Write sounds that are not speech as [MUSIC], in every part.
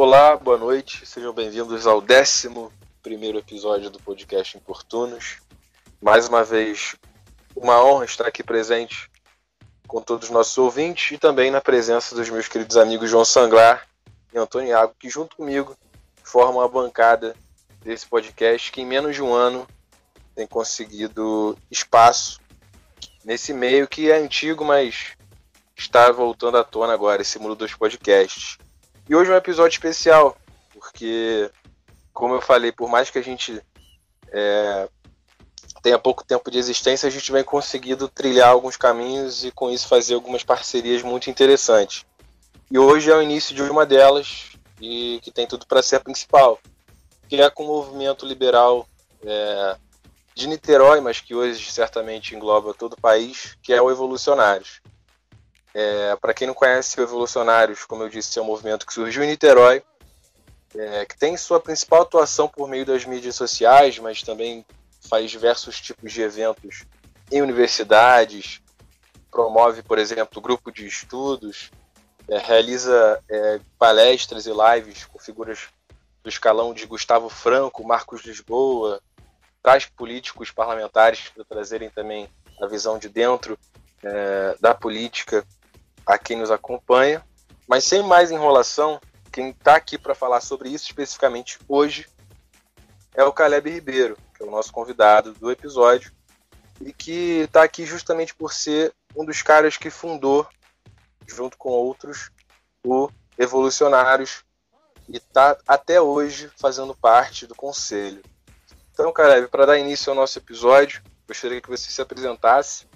Olá, boa noite, sejam bem-vindos ao décimo primeiro episódio do podcast Importunos. Mais uma vez, uma honra estar aqui presente com todos os nossos ouvintes e também na presença dos meus queridos amigos João Sanglar e Antônio Iago, que junto comigo formam a bancada desse podcast que em menos de um ano tem conseguido espaço nesse meio que é antigo, mas está voltando à tona agora, esse mundo dos podcasts. E hoje é um episódio especial, porque, como eu falei, por mais que a gente é, tenha pouco tempo de existência, a gente vem conseguindo trilhar alguns caminhos e com isso fazer algumas parcerias muito interessantes. E hoje é o início de uma delas e que tem tudo para ser a principal, que é com o movimento liberal é, de Niterói, mas que hoje certamente engloba todo o país, que é o Evolucionários. É, para quem não conhece o Evolucionários, como eu disse, é um movimento que surgiu em Niterói, é, que tem sua principal atuação por meio das mídias sociais, mas também faz diversos tipos de eventos em universidades, promove, por exemplo, grupo de estudos, é, realiza é, palestras e lives com figuras do escalão de Gustavo Franco, Marcos Lisboa, traz políticos parlamentares para trazerem também a visão de dentro é, da política a quem nos acompanha. Mas sem mais enrolação, quem está aqui para falar sobre isso especificamente hoje é o Caleb Ribeiro, que é o nosso convidado do episódio, e que está aqui justamente por ser um dos caras que fundou, junto com outros, o Evolucionários, e está até hoje fazendo parte do conselho. Então, Caleb, para dar início ao nosso episódio, gostaria que você se apresentasse,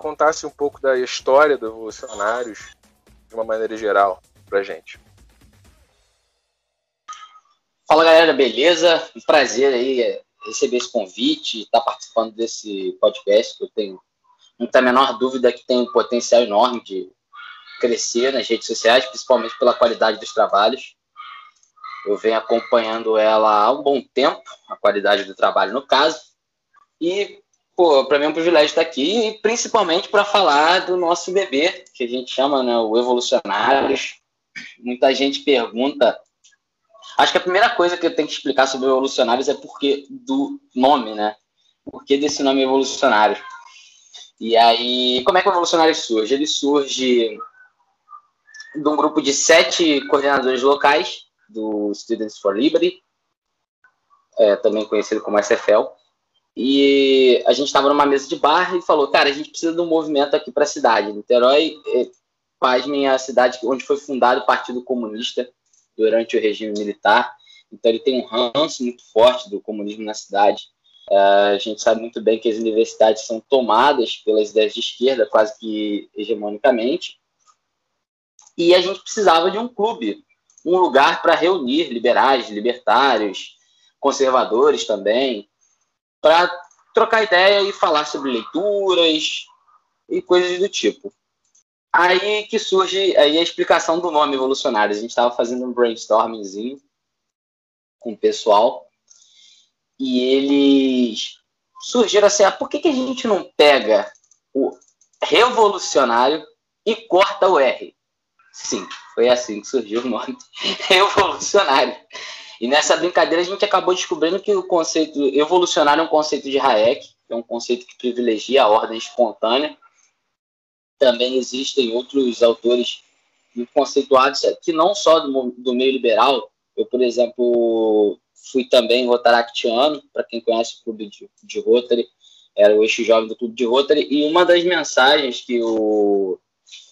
contasse um pouco da história do Evolucionários de uma maneira geral para gente. Fala galera, beleza? Um prazer aí é, receber esse convite, estar tá participando desse podcast que eu tenho muita menor dúvida que tem um potencial enorme de crescer nas redes sociais, principalmente pela qualidade dos trabalhos. Eu venho acompanhando ela há um bom tempo, a qualidade do trabalho no caso, e pô, para mim é um privilégio estar aqui, e principalmente para falar do nosso bebê, que a gente chama né, o Evolucionários. Muita gente pergunta Acho que a primeira coisa que eu tenho que explicar sobre evolucionários é porque do nome, né? Por que desse nome evolucionário? E aí, como é que o evolucionário surge? Ele surge de um grupo de sete coordenadores locais do Students for Liberty, é, também conhecido como SFL. E a gente estava numa mesa de bar e falou, cara, a gente precisa de um movimento aqui para a cidade. Niterói, é, pasmem, a cidade onde foi fundado o Partido Comunista durante o regime militar. Então, ele tem um ranço muito forte do comunismo na cidade. Uh, a gente sabe muito bem que as universidades são tomadas pelas ideias de esquerda, quase que hegemonicamente. E a gente precisava de um clube, um lugar para reunir liberais, libertários, conservadores também, para trocar ideia e falar sobre leituras e coisas do tipo. Aí que surge aí a explicação do nome evolucionário. A gente estava fazendo um brainstormingzinho com o pessoal e eles surgiram assim: ah, por que, que a gente não pega o revolucionário e corta o R? Sim, foi assim que surgiu o nome [LAUGHS] revolucionário. E nessa brincadeira a gente acabou descobrindo que o conceito evolucionário é um conceito de Hayek, é um conceito que privilegia a ordem espontânea também existem outros autores conceituados que não só do, do meio liberal. Eu, por exemplo, fui também rotaractiano, para quem conhece o clube de, de Rotary, era o eixo jovem do clube de Rotary, e uma das mensagens que o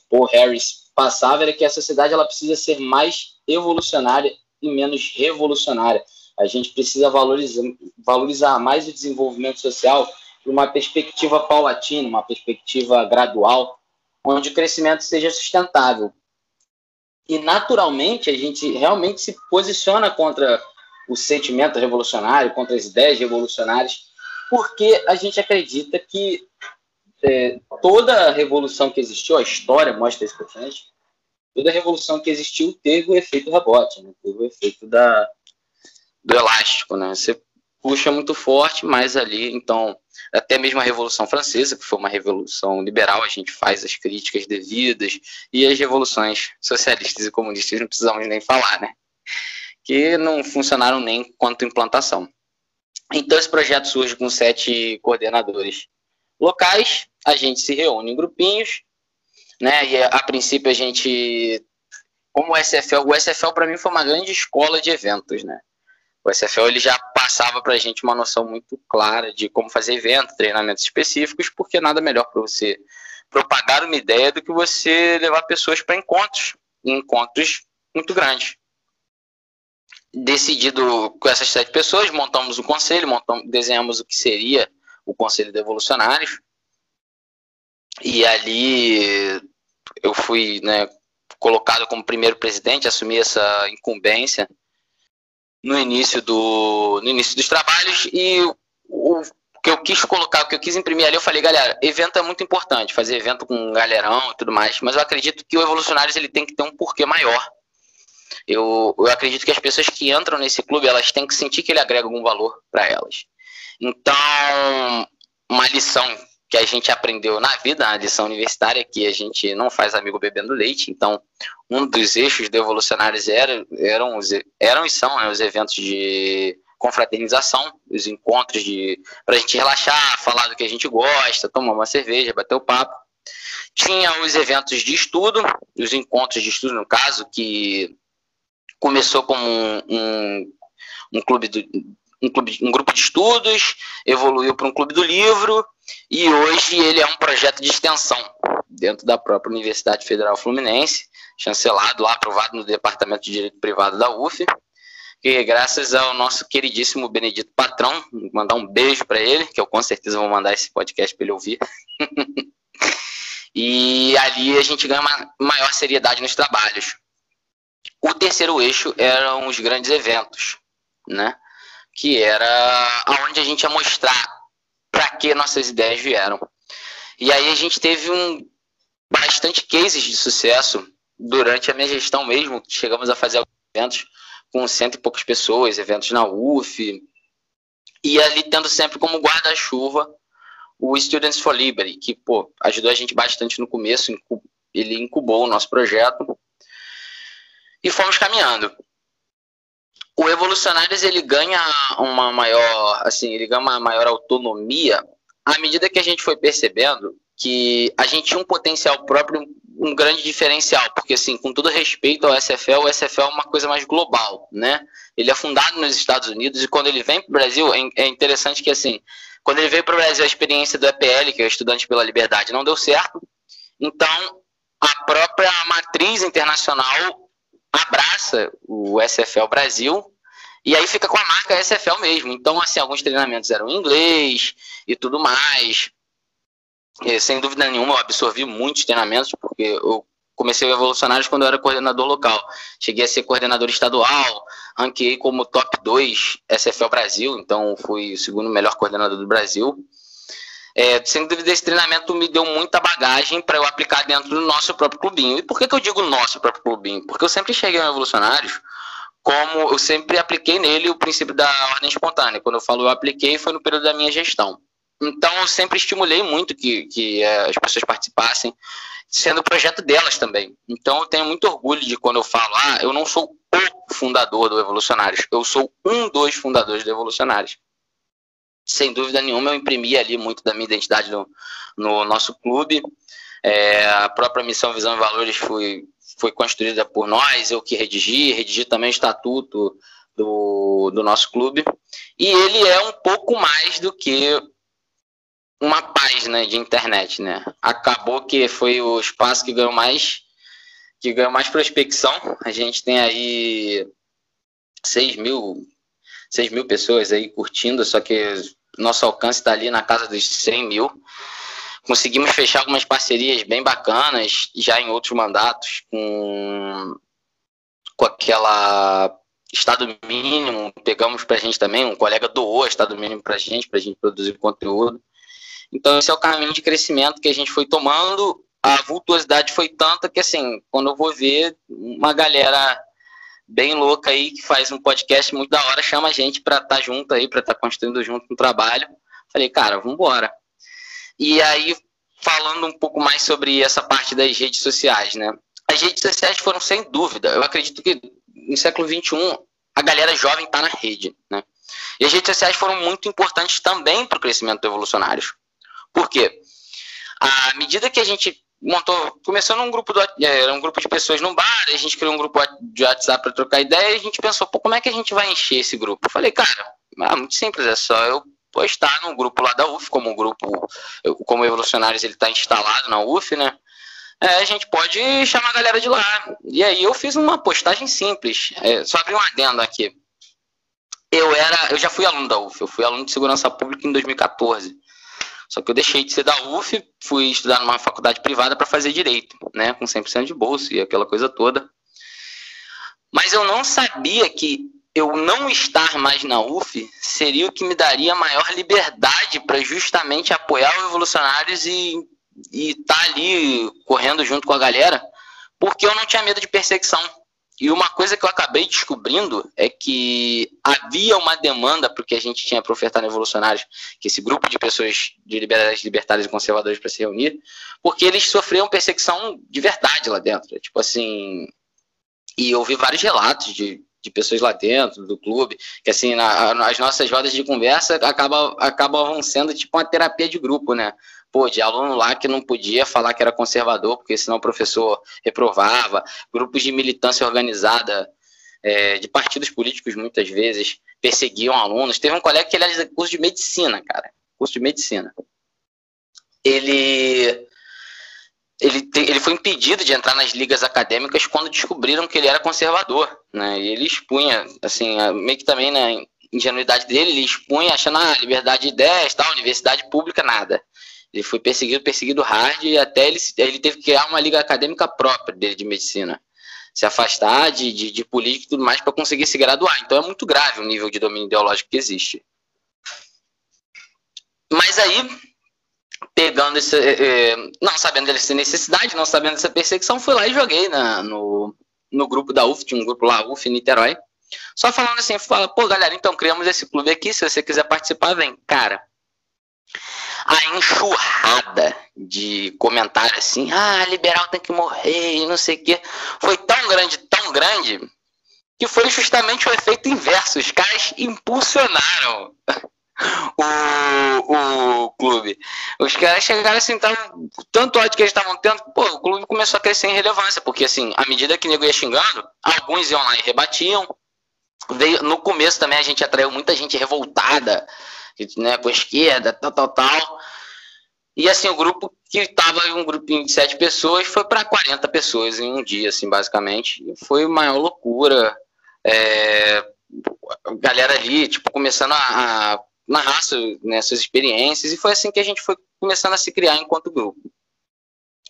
Paul Harris passava era que a sociedade ela precisa ser mais evolucionária e menos revolucionária. A gente precisa valorizar, valorizar mais o desenvolvimento social por uma perspectiva paulatina, uma perspectiva gradual, onde o crescimento seja sustentável. E, naturalmente, a gente realmente se posiciona contra o sentimento revolucionário, contra as ideias revolucionárias, porque a gente acredita que é, toda revolução que existiu, a história mostra isso para gente, toda revolução que existiu teve o efeito rebote, né? teve o efeito da, do elástico. Né? Você puxa muito forte, mas ali, então, até mesmo a Revolução Francesa, que foi uma revolução liberal, a gente faz as críticas devidas, e as revoluções socialistas e comunistas não precisamos nem falar, né? Que não funcionaram nem quanto implantação. Então, esse projeto surge com sete coordenadores locais, a gente se reúne em grupinhos, né? E a, a princípio a gente, como o SFL, o SFL para mim foi uma grande escola de eventos, né? O SFL ele já passava para a gente uma noção muito clara de como fazer eventos, treinamentos específicos, porque nada melhor para você propagar uma ideia do que você levar pessoas para encontros, encontros muito grandes. Decidido com essas sete pessoas, montamos o um conselho, montamos, desenhamos o que seria o Conselho de Evolucionários, e ali eu fui né, colocado como primeiro presidente, assumi essa incumbência no início, do, no início dos trabalhos e o, que eu quis colocar, o que eu quis imprimir ali, eu falei, galera, evento é muito importante, fazer evento com galerão e tudo mais, mas eu acredito que o Evolucionários ele tem que ter um porquê maior. Eu, eu acredito que as pessoas que entram nesse clube, elas têm que sentir que ele agrega algum valor para elas. Então, uma lição que a gente aprendeu na vida, a lição universitária, que a gente não faz amigo bebendo leite. Então, um dos eixos do Evolucionários era, eram, eram e são né, os eventos de confraternização, os encontros de para a gente relaxar, falar do que a gente gosta, tomar uma cerveja, bater o papo. Tinha os eventos de estudo, os encontros de estudo, no caso, que começou como um, um, um clube do, um, clube, um grupo de estudos, evoluiu para um clube do livro, e hoje ele é um projeto de extensão dentro da própria Universidade Federal Fluminense, chancelado lá, aprovado no Departamento de Direito Privado da UF, que graças ao nosso queridíssimo Benedito Patrão, mandar um beijo para ele, que eu com certeza vou mandar esse podcast para ele ouvir. [LAUGHS] e ali a gente ganha uma maior seriedade nos trabalhos. O terceiro eixo eram os grandes eventos, né? Que era onde a gente ia mostrar para que nossas ideias vieram. E aí a gente teve um bastante cases de sucesso durante a minha gestão mesmo. Chegamos a fazer eventos com cento e poucas pessoas, eventos na UF, e ali tendo sempre como guarda-chuva o Students for Liberty, que pô, ajudou a gente bastante no começo, ele incubou o nosso projeto e fomos caminhando o Evolucionários ele ganha uma maior, assim, ele ganha uma maior autonomia à medida que a gente foi percebendo que a gente tinha um potencial próprio, um grande diferencial, porque assim, com todo respeito ao SFL, o SFL é uma coisa mais global, né? Ele é fundado nos Estados Unidos e quando ele vem para o Brasil, é, é interessante que assim, quando ele veio para o Brasil, a experiência do EPL, que é o Estudante pela Liberdade, não deu certo. Então, a própria matriz internacional abraça o SFL Brasil e aí fica com a marca SFL mesmo. Então, assim, alguns treinamentos eram em inglês e tudo mais. E, sem dúvida nenhuma, eu absorvi muitos treinamentos, porque eu comecei o Evolucionários quando eu era coordenador local. Cheguei a ser coordenador estadual, ranqueei como top 2 SFL Brasil, então fui o segundo melhor coordenador do Brasil. É, dúvida, esse treinamento me deu muita bagagem para eu aplicar dentro do nosso próprio clubinho. E por que, que eu digo nosso próprio clubinho? Porque eu sempre cheguei ao Evolucionários como eu sempre apliquei nele o princípio da ordem espontânea. Quando eu falo eu apliquei, foi no período da minha gestão. Então, eu sempre estimulei muito que, que é, as pessoas participassem, sendo o projeto delas também. Então, eu tenho muito orgulho de quando eu falo, ah, eu não sou o fundador do Evolucionários, eu sou um dos fundadores do Evolucionários. Sem dúvida nenhuma, eu imprimi ali muito da minha identidade no, no nosso clube. É, a própria missão, visão e valores foi foi construída por nós, eu que redigi, redigi também o estatuto do, do nosso clube. E ele é um pouco mais do que uma página de internet, né? Acabou que foi o espaço que ganhou mais que ganhou mais prospecção. A gente tem aí 6 mil, 6 mil pessoas aí curtindo, só que nosso alcance está ali na casa dos 100 mil conseguimos fechar algumas parcerias bem bacanas já em outros mandatos com, com aquela estado mínimo, pegamos para a gente também, um colega doou estado mínimo para a gente, para a gente produzir conteúdo. Então esse é o caminho de crescimento que a gente foi tomando. A vultuosidade foi tanta que assim, quando eu vou ver uma galera bem louca aí, que faz um podcast muito da hora, chama a gente para estar tá junto aí, para estar tá construindo junto no trabalho. Falei, cara, vamos embora. E aí, falando um pouco mais sobre essa parte das redes sociais, né? As redes sociais foram sem dúvida. Eu acredito que no século XXI a galera jovem está na rede, né? E as redes sociais foram muito importantes também para o crescimento do Evolucionários. Por quê? À medida que a gente montou, começou num grupo do, é, era um grupo de pessoas num bar, a gente criou um grupo de WhatsApp para trocar ideia, e a gente pensou, pô, como é que a gente vai encher esse grupo? Eu falei, cara, é muito simples, é só eu postar no grupo lá da UF, como o grupo, como Evolucionários ele está instalado na UF, né? É, a gente pode chamar a galera de lá. E aí eu fiz uma postagem simples, é, só abrir um adendo aqui. Eu era, eu já fui aluno da UF, eu fui aluno de segurança pública em 2014. Só que eu deixei de ser da UF, fui estudar numa faculdade privada para fazer direito, né, com 100% de bolsa e aquela coisa toda. Mas eu não sabia que eu não estar mais na UF seria o que me daria maior liberdade para justamente apoiar os revolucionários e estar tá ali correndo junto com a galera, porque eu não tinha medo de perseguição. E uma coisa que eu acabei descobrindo é que havia uma demanda para o que a gente tinha para ofertar no Revolucionários, que esse grupo de pessoas de liberais, libertários e conservadores para se reunir, porque eles sofriam perseguição de verdade lá dentro. Tipo assim. E eu ouvi vários relatos de, de pessoas lá dentro do clube, que assim, na, as nossas rodas de conversa acabam, acabam sendo tipo uma terapia de grupo, né? Pô, de aluno lá que não podia falar que era conservador, porque senão o professor reprovava, grupos de militância organizada é, de partidos políticos muitas vezes perseguiam alunos. Teve um colega que ele era curso de medicina, cara, curso de medicina. Ele ele, te, ele foi impedido de entrar nas ligas acadêmicas quando descobriram que ele era conservador, né? E ele expunha, assim, meio que também na ingenuidade dele, ele expunha achando a ah, liberdade de ideias, tal, universidade pública, nada. Ele foi perseguido, perseguido hard, e até ele, ele teve que criar uma liga acadêmica própria dele de medicina. Se afastar de, de, de política e tudo mais para conseguir se graduar. Então é muito grave o nível de domínio ideológico que existe. Mas aí, pegando esse. É, não sabendo dessa necessidade, não sabendo dessa perseguição, fui lá e joguei na, no, no grupo da UF, tinha um grupo lá, UF Niterói. Só falando assim, fala, pô, galera, então criamos esse clube aqui, se você quiser participar, vem. Cara, a enxurrada de comentários assim, ah, liberal tem que morrer e não sei o quê, foi tão grande, tão grande, que foi justamente o efeito inverso. Os caras impulsionaram [LAUGHS] o, o clube. Os caras chegaram assim, tavam, tanto ódio que eles estavam tendo, pô, o clube começou a crescer em relevância, porque assim, à medida que o nego ia xingando, alguns iam lá e rebatiam. Veio, no começo também a gente atraiu muita gente revoltada, né, com a esquerda, tal, tal, tal. E assim, o grupo que estava um grupinho de sete pessoas foi para 40 pessoas em um dia, assim, basicamente. Foi maior loucura. É, galera ali, tipo, começando a, a narrar né, suas experiências, e foi assim que a gente foi começando a se criar enquanto grupo.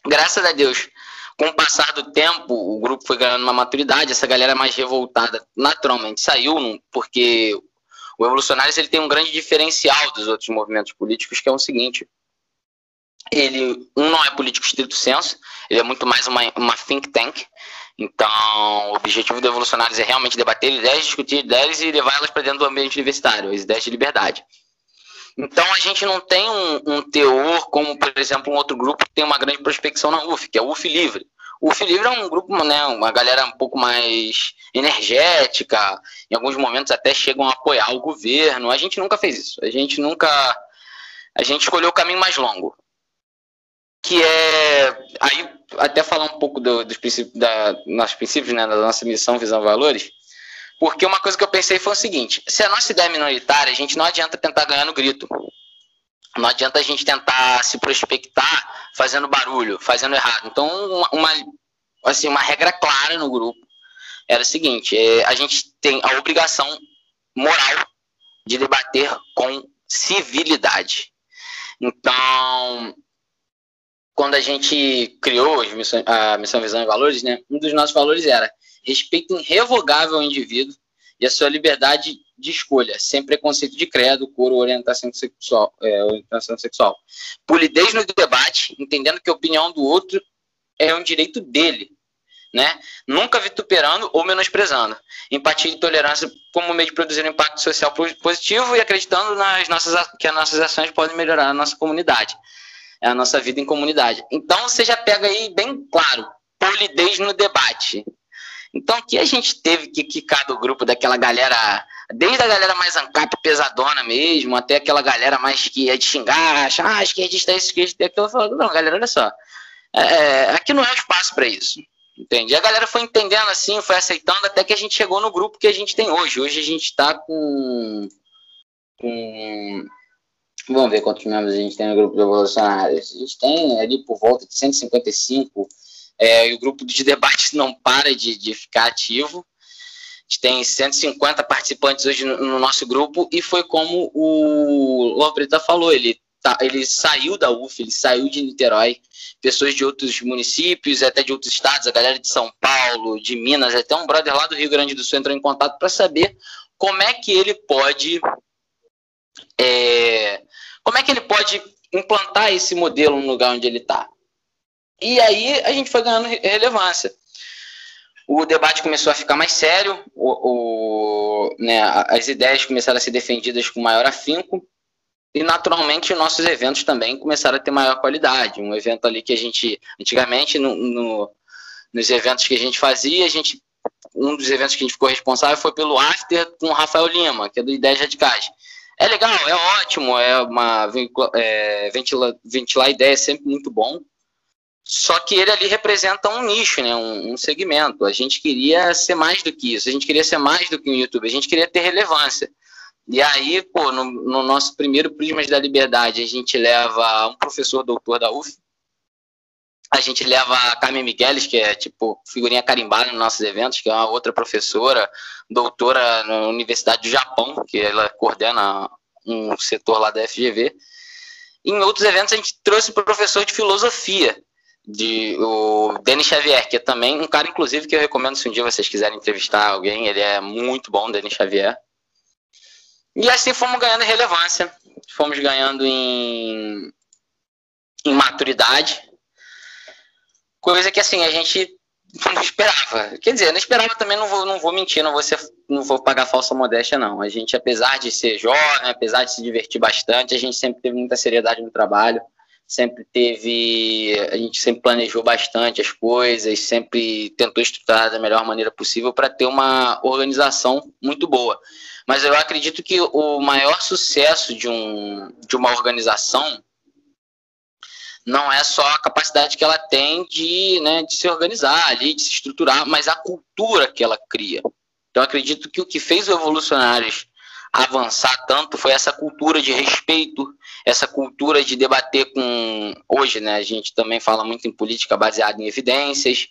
Graças a Deus, com o passar do tempo, o grupo foi ganhando uma maturidade, essa galera mais revoltada naturalmente saiu, porque o Evolucionários ele tem um grande diferencial dos outros movimentos políticos, que é o seguinte: ele um não é político estrito senso, ele é muito mais uma, uma think tank. Então, o objetivo do Evolucionários é realmente debater ideias, discutir ideias e levá-las para dentro do ambiente universitário, as ideias de liberdade. Então, a gente não tem um, um, teor como, por exemplo, um outro grupo que tem uma grande prospecção na UF, que é o UF Livre. O UF Livre é um grupo, né, uma galera um pouco mais energética, em alguns momentos até chegam a apoiar o governo. A gente nunca fez isso. A gente nunca. A gente escolheu o caminho mais longo. Que é. Aí, até falar um pouco do, dos princípios, da, nossos princípios, né, da nossa missão, visão, valores. Porque uma coisa que eu pensei foi o seguinte: se a nossa ideia é minoritária, a gente não adianta tentar ganhar no grito. Não adianta a gente tentar se prospectar fazendo barulho, fazendo errado. Então, uma, uma assim, uma regra clara no grupo era o seguinte: é, a gente tem a obrigação moral de debater com civilidade. Então, quando a gente criou a Missão Visão e Valores, né, um dos nossos valores era respeito irrevogável ao indivíduo e a sua liberdade de escolha, sem preconceito de credo, cor ou orientação sexual. É, orientação sexual. Polidez no debate, entendendo que a opinião do outro é um direito dele, né? Nunca vituperando ou menosprezando. Empatia e tolerância como meio de produzir um impacto social positivo e acreditando nas nossas, que as nossas ações podem melhorar a nossa comunidade, a nossa vida em comunidade. Então você já pega aí bem claro, polidez no debate. Então, o que a gente teve que quicar do grupo daquela galera, desde a galera mais ancap, pesadona mesmo, até aquela galera mais que ia de xingar, achar, ah, esquerdista é isso, esquerdista é aquilo, falando, não, galera, olha só, é, é aqui não é espaço para isso. Entende? E a galera foi entendendo assim, foi aceitando até que a gente chegou no grupo que a gente tem hoje. Hoje a gente está com, com. Vamos ver quantos membros a gente tem no grupo do Revolucionários. A gente tem ali por volta de 155. É, e o grupo de debates não para de, de ficar ativo. A gente tem 150 participantes hoje no, no nosso grupo e foi como o Lobreta falou, ele tá, ele saiu da UF, ele saiu de Niterói, pessoas de outros municípios, até de outros estados, a galera de São Paulo, de Minas, até um brother lá do Rio Grande do Sul entrou em contato para saber como é que ele pode é, como é que ele pode implantar esse modelo no lugar onde ele está. E aí a gente foi ganhando relevância. O debate começou a ficar mais sério, o, o né, as ideias começaram a ser defendidas com maior afinco, e naturalmente nossos eventos também começaram a ter maior qualidade. Um evento ali que a gente, antigamente, no, no, nos eventos que a gente fazia, a gente, um dos eventos que a gente ficou responsável foi pelo After com o Rafael Lima, que é do Ideias Radicais. É legal, é ótimo, é uma é, ventilar, ventilar ideia é sempre muito bom. Só que ele ali representa um nicho, né, um, um, segmento. A gente queria ser mais do que isso, a gente queria ser mais do que um YouTube, a gente queria ter relevância. E aí, pô, no, no, nosso primeiro Prismas da Liberdade, a gente leva um professor doutor da UF, a gente leva a Carmen Migueles, que é tipo figurinha carimbada nos nossos eventos, que é uma outra professora, doutora na Universidade do Japão, que ela coordena um setor lá da FGV. Em outros eventos a gente trouxe um professor de filosofia, de o Denis Xavier, que é também um cara, inclusive, que eu recomendo se um dia vocês quiserem entrevistar alguém, ele é muito bom, Denis Xavier. E assim fomos ganhando relevância, fomos ganhando em, em maturidade, coisa que assim a gente [LAUGHS] não esperava. Quer dizer, não esperava também, não vou, não vou mentir, não vou, ser, não vou pagar falsa modéstia, não. A gente, apesar de ser jovem, apesar de se divertir bastante, a gente sempre teve muita seriedade no trabalho, sempre teve. A gente sempre planejou bastante as coisas, sempre tentou estruturar da melhor maneira possível para ter uma organização muito boa. Mas eu acredito que o maior sucesso de, um, de uma organização não é só a capacidade que ela tem de, né, de se organizar ali, de se estruturar, mas a cultura que ela cria. Então, acredito que o que fez o Evolucionários avançar tanto foi essa cultura de respeito, essa cultura de debater com. Hoje, né, a gente também fala muito em política baseada em evidências.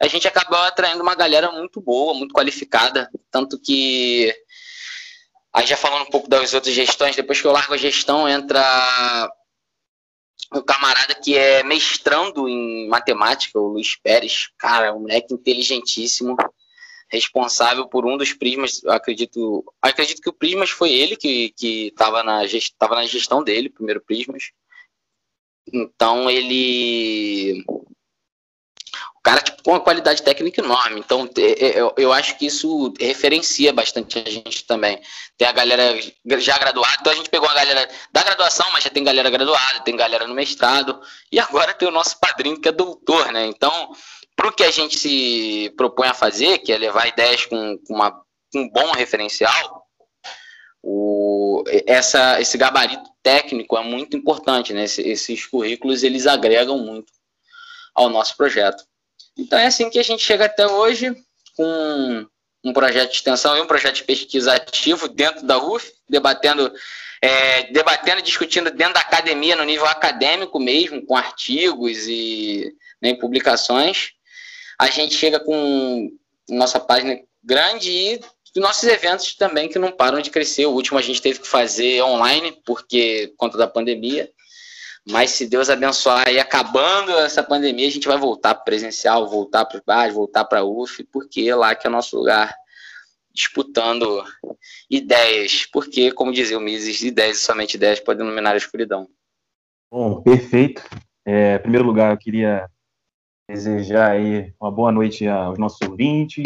A gente acabou atraindo uma galera muito boa, muito qualificada, tanto que Aí já falando um pouco das outras gestões, depois que eu largo a gestão, entra um camarada que é mestrando em matemática, o Luiz Pérez. Cara, um moleque inteligentíssimo, responsável por um dos prismas. Acredito, acredito que o Prismas foi ele que estava na, tava na gestão dele, primeiro Prismas. Então ele o cara tipo, com uma qualidade técnica enorme. Então, eu, eu acho que isso referencia bastante a gente também. Tem a galera já graduada, então a gente pegou a galera da graduação, mas já tem galera graduada, tem galera no mestrado, e agora tem o nosso padrinho que é doutor, né? Então, para o que a gente se propõe a fazer, que é levar ideias com, com uma, um bom referencial, o, essa, esse gabarito técnico é muito importante, né? Esses, esses currículos, eles agregam muito ao nosso projeto. Então é assim que a gente chega até hoje com um projeto de extensão e um projeto de pesquisa ativo dentro da UF, debatendo, é, debatendo e discutindo dentro da academia, no nível acadêmico mesmo, com artigos e né, publicações. A gente chega com nossa página grande e nossos eventos também que não param de crescer. O último a gente teve que fazer online, porque conta da pandemia. Mas se Deus abençoar e acabando essa pandemia, a gente vai voltar para presencial, voltar para os bares, voltar para a UF, porque é lá que é o nosso lugar, disputando ideias. Porque, como dizia o Mises, ideias e somente ideias podem iluminar a escuridão. Bom, perfeito. É, em primeiro lugar, eu queria desejar aí uma boa noite aos nossos ouvintes,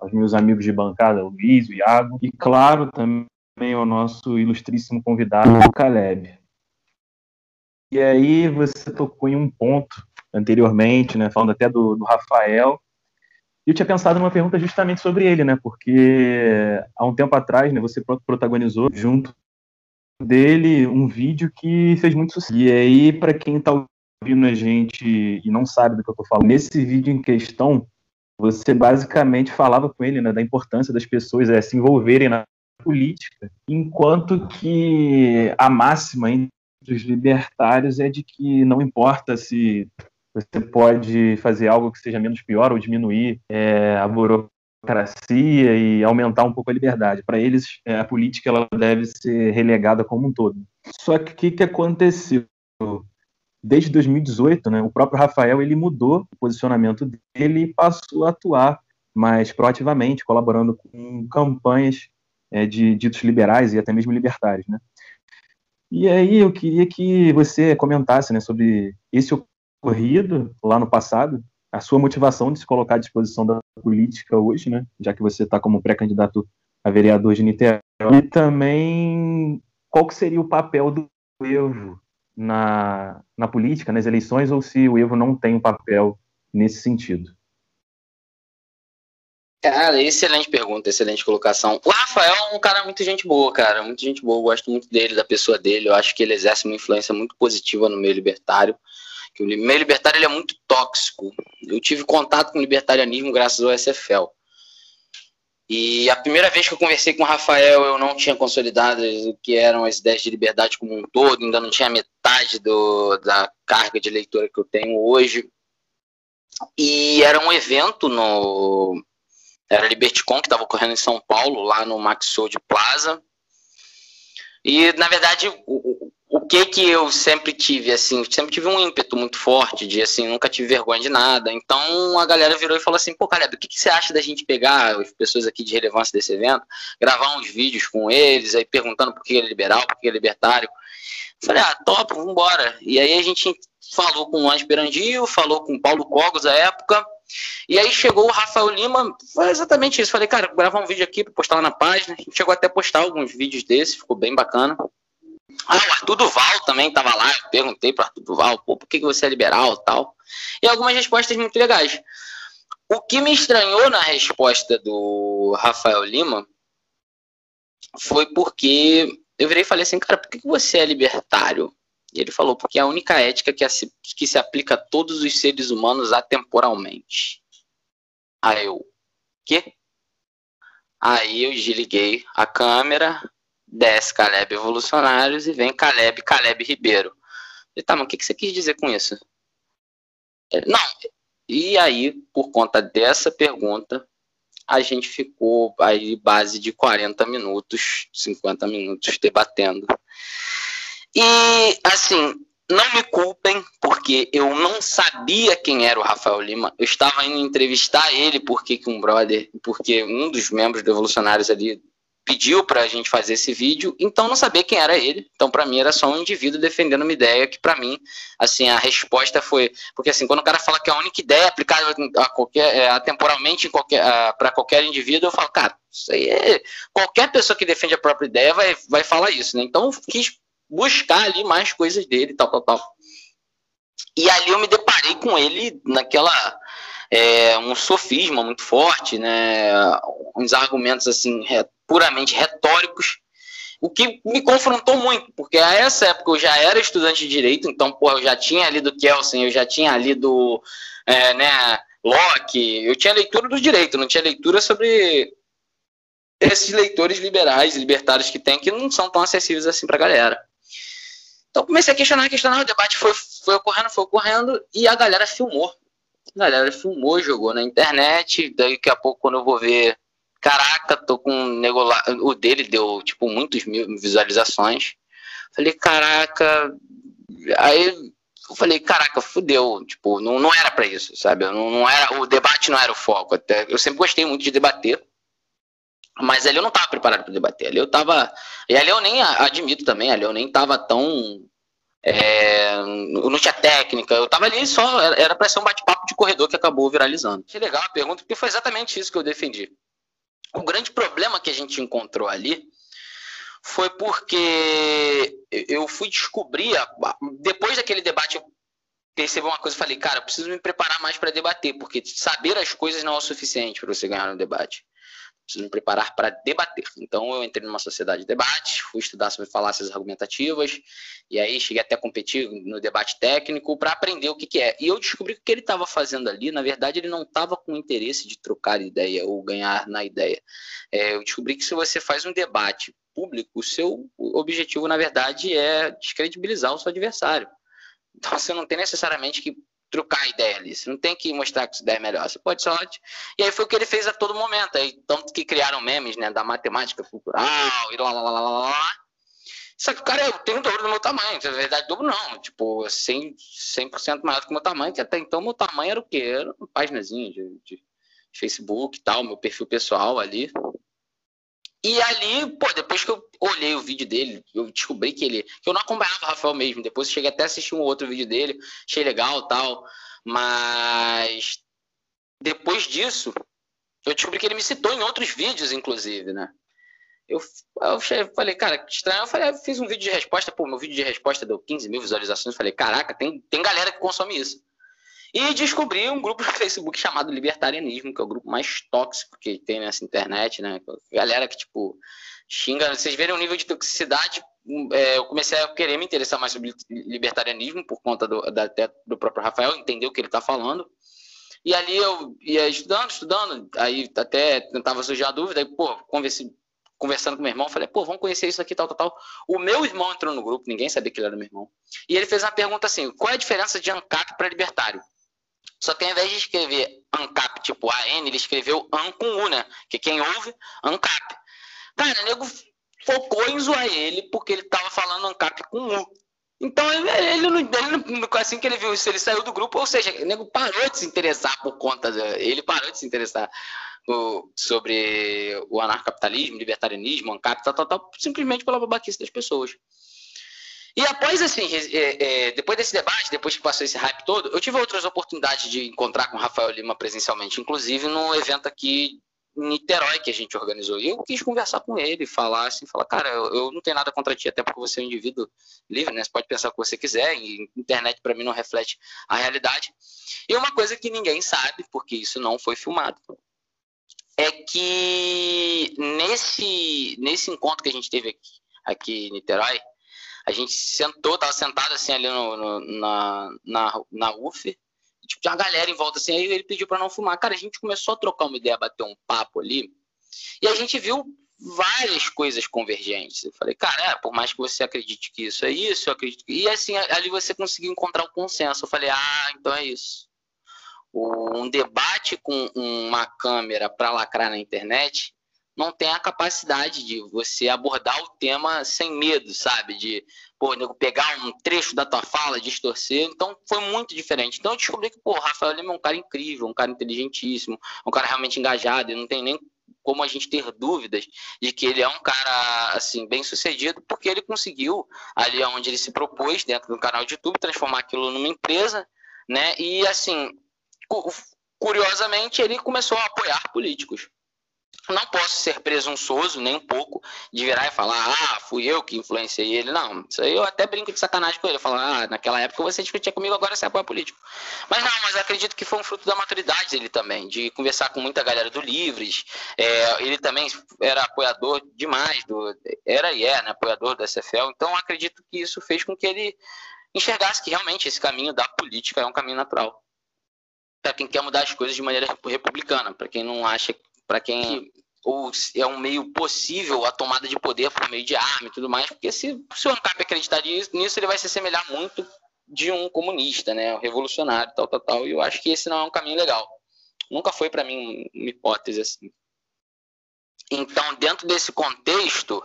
aos meus amigos de bancada, o Luiz, o Iago, e claro, também ao nosso ilustríssimo convidado, o Caleb. E aí você tocou em um ponto anteriormente, né, falando até do, do Rafael, e eu tinha pensado numa pergunta justamente sobre ele, né, porque há um tempo atrás, né, você protagonizou junto dele um vídeo que fez muito sucesso. E aí, para quem está ouvindo a gente e não sabe do que eu estou falando, nesse vídeo em questão, você basicamente falava com ele né, da importância das pessoas é, se envolverem na política, enquanto que a máxima entre os libertários é de que não importa se você pode fazer algo que seja menos pior ou diminuir é, a burocracia e aumentar um pouco a liberdade. Para eles, é, a política ela deve ser relegada como um todo. Só que o que, que aconteceu? Desde 2018, né, o próprio Rafael ele mudou o posicionamento dele e passou a atuar mais proativamente, colaborando com campanhas é, de ditos liberais e até mesmo libertários. Né? E aí eu queria que você comentasse né, sobre esse ocorrido lá no passado, a sua motivação de se colocar à disposição da política hoje, né, já que você está como pré-candidato a vereador de Niterói, e também qual que seria o papel do Evo na, na política, nas eleições, ou se o Evo não tem um papel nesse sentido? Cara, excelente pergunta, excelente colocação. O Rafael é um cara muito gente boa, cara, muito gente boa. Eu gosto muito dele, da pessoa dele. Eu acho que ele exerce uma influência muito positiva no meio libertário. Que o meio libertário ele é muito tóxico. Eu tive contato com o libertarianismo graças ao SFL. E a primeira vez que eu conversei com o Rafael, eu não tinha consolidado o que eram as ideias de liberdade como um todo, ainda não tinha metade do, da carga de leitura que eu tenho hoje. E era um evento no. Era LibertyCon, que estava ocorrendo em São Paulo, lá no Maxold Plaza. E, na verdade, o, o que que eu sempre tive, assim, sempre tive um ímpeto muito forte de, assim, nunca tive vergonha de nada. Então a galera virou e falou assim, pô, Caleb, o que, que você acha da gente pegar as pessoas aqui de relevância desse evento, gravar uns vídeos com eles, aí perguntando por que é liberal, por que é libertário. Falei, ah, top, vambora. E aí a gente falou com o Anjo Perandil, falou com o Paulo Cogos à época, e aí chegou o Rafael Lima, foi exatamente isso. Falei, cara, gravar um vídeo aqui para postar lá na página. A gente chegou até a postar alguns vídeos desses, ficou bem bacana. Ah, o Arthur Duval também estava lá. Eu perguntei para Arthur Duval, pô, por que, que você é liberal tal? E algumas respostas muito legais. O que me estranhou na resposta do Rafael Lima foi porque eu virei e falei assim, cara, por que, que você é libertário? E ele falou, porque é a única ética que, que se aplica a todos os seres humanos atemporalmente. Aí eu, quê? Aí eu desliguei a câmera, desce Caleb Evolucionários e vem Caleb, Caleb Ribeiro. E tá, mas o que, que você quis dizer com isso? Não. E aí, por conta dessa pergunta, a gente ficou aí base de 40 minutos, 50 minutos debatendo. E, assim, não me culpem, porque eu não sabia quem era o Rafael Lima. Eu estava indo entrevistar ele, porque um brother, porque um dos membros do Evolucionários ali pediu para a gente fazer esse vídeo, então não sabia quem era ele. Então para mim era só um indivíduo defendendo uma ideia que para mim, assim, a resposta foi, porque assim, quando o cara fala que é a única ideia aplicável a qualquer é, atemporalmente para qualquer indivíduo, eu falo, cara, isso aí é qualquer pessoa que defende a própria ideia vai vai falar isso, né? Então quis buscar ali mais coisas dele, tal, tal, tal. E ali eu me deparei com ele naquela é, um sofisma muito forte, né? Uns argumentos assim puramente retóricos, o que me confrontou muito, porque a essa época eu já era estudante de direito, então porra, eu já tinha lido Kelsen, eu já tinha lido é, né, Locke, eu tinha leitura do direito, não tinha leitura sobre esses leitores liberais, libertários que tem, que não são tão acessíveis assim para a galera. Então comecei a questionar, questionar, o debate foi, foi ocorrendo, foi ocorrendo, e a galera filmou. A galera filmou, jogou na internet, daqui a pouco quando eu vou ver Caraca, tô com um nego lá. O dele deu, tipo, muitos mil visualizações. Falei, caraca. Aí eu falei, caraca, fudeu. Tipo, não, não era para isso, sabe? Não, não era, o debate não era o foco. Até, eu sempre gostei muito de debater. Mas ali eu não tava preparado para debater. Ali eu tava. E ali eu nem admito também, ali eu nem tava tão É, não tinha técnica, eu tava ali só, era para ser um bate-papo de corredor que acabou viralizando. Que legal a pergunta, porque foi exatamente isso que eu defendi. O grande problema que a gente encontrou ali foi porque eu fui descobrir, depois daquele debate, eu percebi uma coisa e falei, cara, preciso me preparar mais para debater, porque saber as coisas não é o suficiente para você ganhar no debate preciso me preparar para debater. Então eu entrei numa sociedade de debate, fui estudar sobre falácias argumentativas, e aí cheguei até a competir no debate técnico para aprender o que, que, é. E eu descobri que o que ele estava fazendo ali, na verdade, ele não estava com interesse de trocar ideia ou ganhar na ideia. É, eu descobri que se você faz um debate público, o seu objetivo, na verdade, é descredibilizar o seu adversário. Então você não tem necessariamente que trocar ideia ali. Você não tem que mostrar que sua ideia é melhor. Você pode só. E aí foi o que ele fez a todo momento. Aí, tanto que criaram memes né, da matemática cultural e lá, lá, lá, lá, lá. Só que o cara tem o dobro do meu tamanho. Na verdade, dobro não. Tipo, 100%, 100 maior do que o meu tamanho. Que até então meu tamanho era o quê? Era uma páginazinha de, de Facebook e tal, meu perfil pessoal ali. E ali, pô, depois que eu olhei o vídeo dele, eu descobri que ele. que eu não acompanhava o Rafael mesmo. Depois eu cheguei até a assistir um outro vídeo dele, achei legal tal. Mas depois disso, eu descobri que ele me citou em outros vídeos, inclusive, né? Eu, eu falei, cara, que estranho. Eu falei, eu fiz um vídeo de resposta, pô, meu vídeo de resposta deu 15 mil visualizações. Eu falei, caraca, tem, tem galera que consome isso. E descobri um grupo no Facebook chamado Libertarianismo, que é o grupo mais tóxico que tem nessa internet, né? Galera que, tipo, xinga. Vocês verem o nível de toxicidade. É, eu comecei a querer me interessar mais sobre libertarianismo por conta do, da, do próprio Rafael, entender o que ele está falando. E ali eu ia estudando, estudando, aí até tentava surgir a dúvida, aí, pô, conversei, conversando com meu irmão, falei, pô, vamos conhecer isso aqui, tal, tal, tal. O meu irmão entrou no grupo, ninguém sabia que ele era meu irmão. E ele fez uma pergunta assim: qual é a diferença de ANCAP para libertário? Só que ao invés de escrever ANCAP tipo AN, ele escreveu AN com U, né? Que quem ouve, ANCAP. Cara, o nego focou em zoar ele porque ele tava falando ANCAP com U. Então ele, ele, ele, ele, assim que ele viu isso, ele saiu do grupo, ou seja, o nego parou de se interessar por conta, ele parou de se interessar o, sobre o anarcapitalismo, libertarianismo, ANCAP, tal, tal, tal, simplesmente pela babaquice das pessoas. E após, assim, é, é, depois desse debate, depois que passou esse hype todo, eu tive outras oportunidades de encontrar com o Rafael Lima presencialmente, inclusive no evento aqui em Niterói que a gente organizou. E eu quis conversar com ele, falar assim, falar, cara, eu, eu não tenho nada contra ti, até porque você é um indivíduo livre, né? Você pode pensar o que você quiser, e internet para mim não reflete a realidade. E uma coisa que ninguém sabe, porque isso não foi filmado, é que nesse, nesse encontro que a gente teve aqui, aqui em Niterói, a gente sentou, tava sentado assim ali no, no, na, na, na UF, tipo, tinha uma galera em volta assim, aí ele pediu para não fumar. Cara, a gente começou a trocar uma ideia, bater um papo ali, e a gente viu várias coisas convergentes. Eu falei, cara, é, por mais que você acredite que isso é isso, eu acredito que... E assim, ali você conseguiu encontrar o consenso. Eu falei, ah, então é isso. Um debate com uma câmera para lacrar na internet não tem a capacidade de você abordar o tema sem medo, sabe? De pô, pegar um trecho da tua fala, distorcer. Então foi muito diferente. Então eu descobri que, pô, Rafael Lima é um cara incrível, um cara inteligentíssimo, um cara realmente engajado, e não tem nem como a gente ter dúvidas de que ele é um cara assim bem sucedido, porque ele conseguiu ali onde ele se propôs dentro do canal de YouTube transformar aquilo numa empresa, né? E assim, curiosamente ele começou a apoiar políticos não posso ser presunçoso nem um pouco de virar e falar, ah, fui eu que influenciei ele. Não, isso aí eu até brinco de sacanagem com ele. Falar, ah, naquela época você discutia comigo, agora você apoia político. Mas não, mas acredito que foi um fruto da maturidade dele também, de conversar com muita galera do Livres. É, ele também era apoiador demais, do, era e é, né, apoiador do SFL. Então acredito que isso fez com que ele enxergasse que realmente esse caminho da política é um caminho natural. Para quem quer mudar as coisas de maneira republicana, para quem não acha para quem ou é um meio possível a tomada de poder por meio de arma e tudo mais, porque se, se o ANCAP acreditar nisso, ele vai se assemelhar muito de um comunista, né, um revolucionário, tal, tal, tal, e eu acho que esse não é um caminho legal. Nunca foi para mim uma hipótese assim. Então, dentro desse contexto,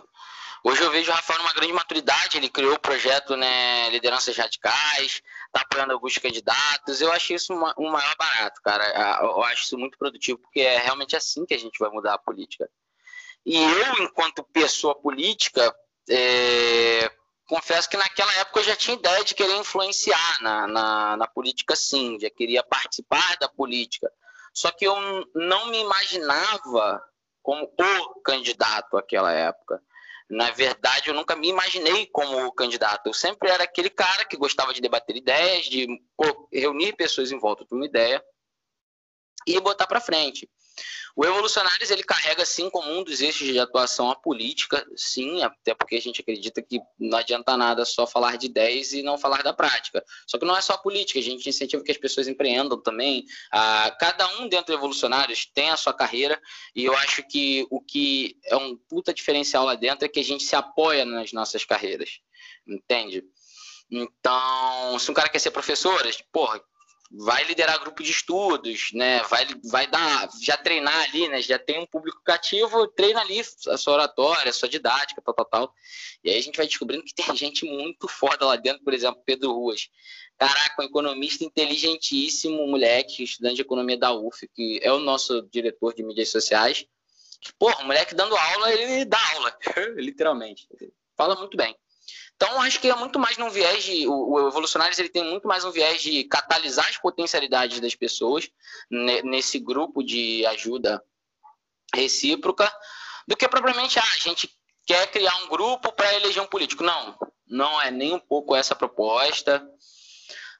Hoje eu vejo o Rafael numa grande maturidade, ele criou o projeto né, Lideranças Radicais, está apoiando alguns candidatos. Eu acho isso um maior barato, cara. Eu acho isso muito produtivo, porque é realmente assim que a gente vai mudar a política. E eu, enquanto pessoa política, é, confesso que naquela época eu já tinha ideia de querer influenciar na, na, na política, sim, já queria participar da política. Só que eu não me imaginava como o candidato naquela época. Na verdade, eu nunca me imaginei como candidato. Eu sempre era aquele cara que gostava de debater ideias, de reunir pessoas em volta de uma ideia e botar para frente. O Evolucionários ele carrega sim como um dos eixos de atuação a política, sim, até porque a gente acredita que não adianta nada só falar de ideias e não falar da prática. Só que não é só a política, a gente incentiva que as pessoas empreendam também. Ah, cada um dentro do Evolucionários tem a sua carreira e eu acho que o que é um puta diferencial lá dentro é que a gente se apoia nas nossas carreiras, entende? Então, se um cara quer ser professor, porra, vai liderar grupo de estudos, né? Vai, vai dar, já treinar ali, né? Já tem um público cativo, treina ali a sua oratória, a sua didática, tal, tal, tal. E aí a gente vai descobrindo que tem [LAUGHS] gente muito foda lá dentro, por exemplo, Pedro Ruas. Caraca, um economista inteligentíssimo, moleque, estudante de economia da UF, que é o nosso diretor de mídias sociais. Porra, moleque dando aula, ele dá aula, [LAUGHS] literalmente. Fala muito bem. Então, acho que é muito mais num viés de. O, o Evolucionários ele tem muito mais um viés de catalisar as potencialidades das pessoas nesse grupo de ajuda recíproca, do que propriamente ah, a gente quer criar um grupo para eleger um político. Não, não é nem um pouco essa proposta.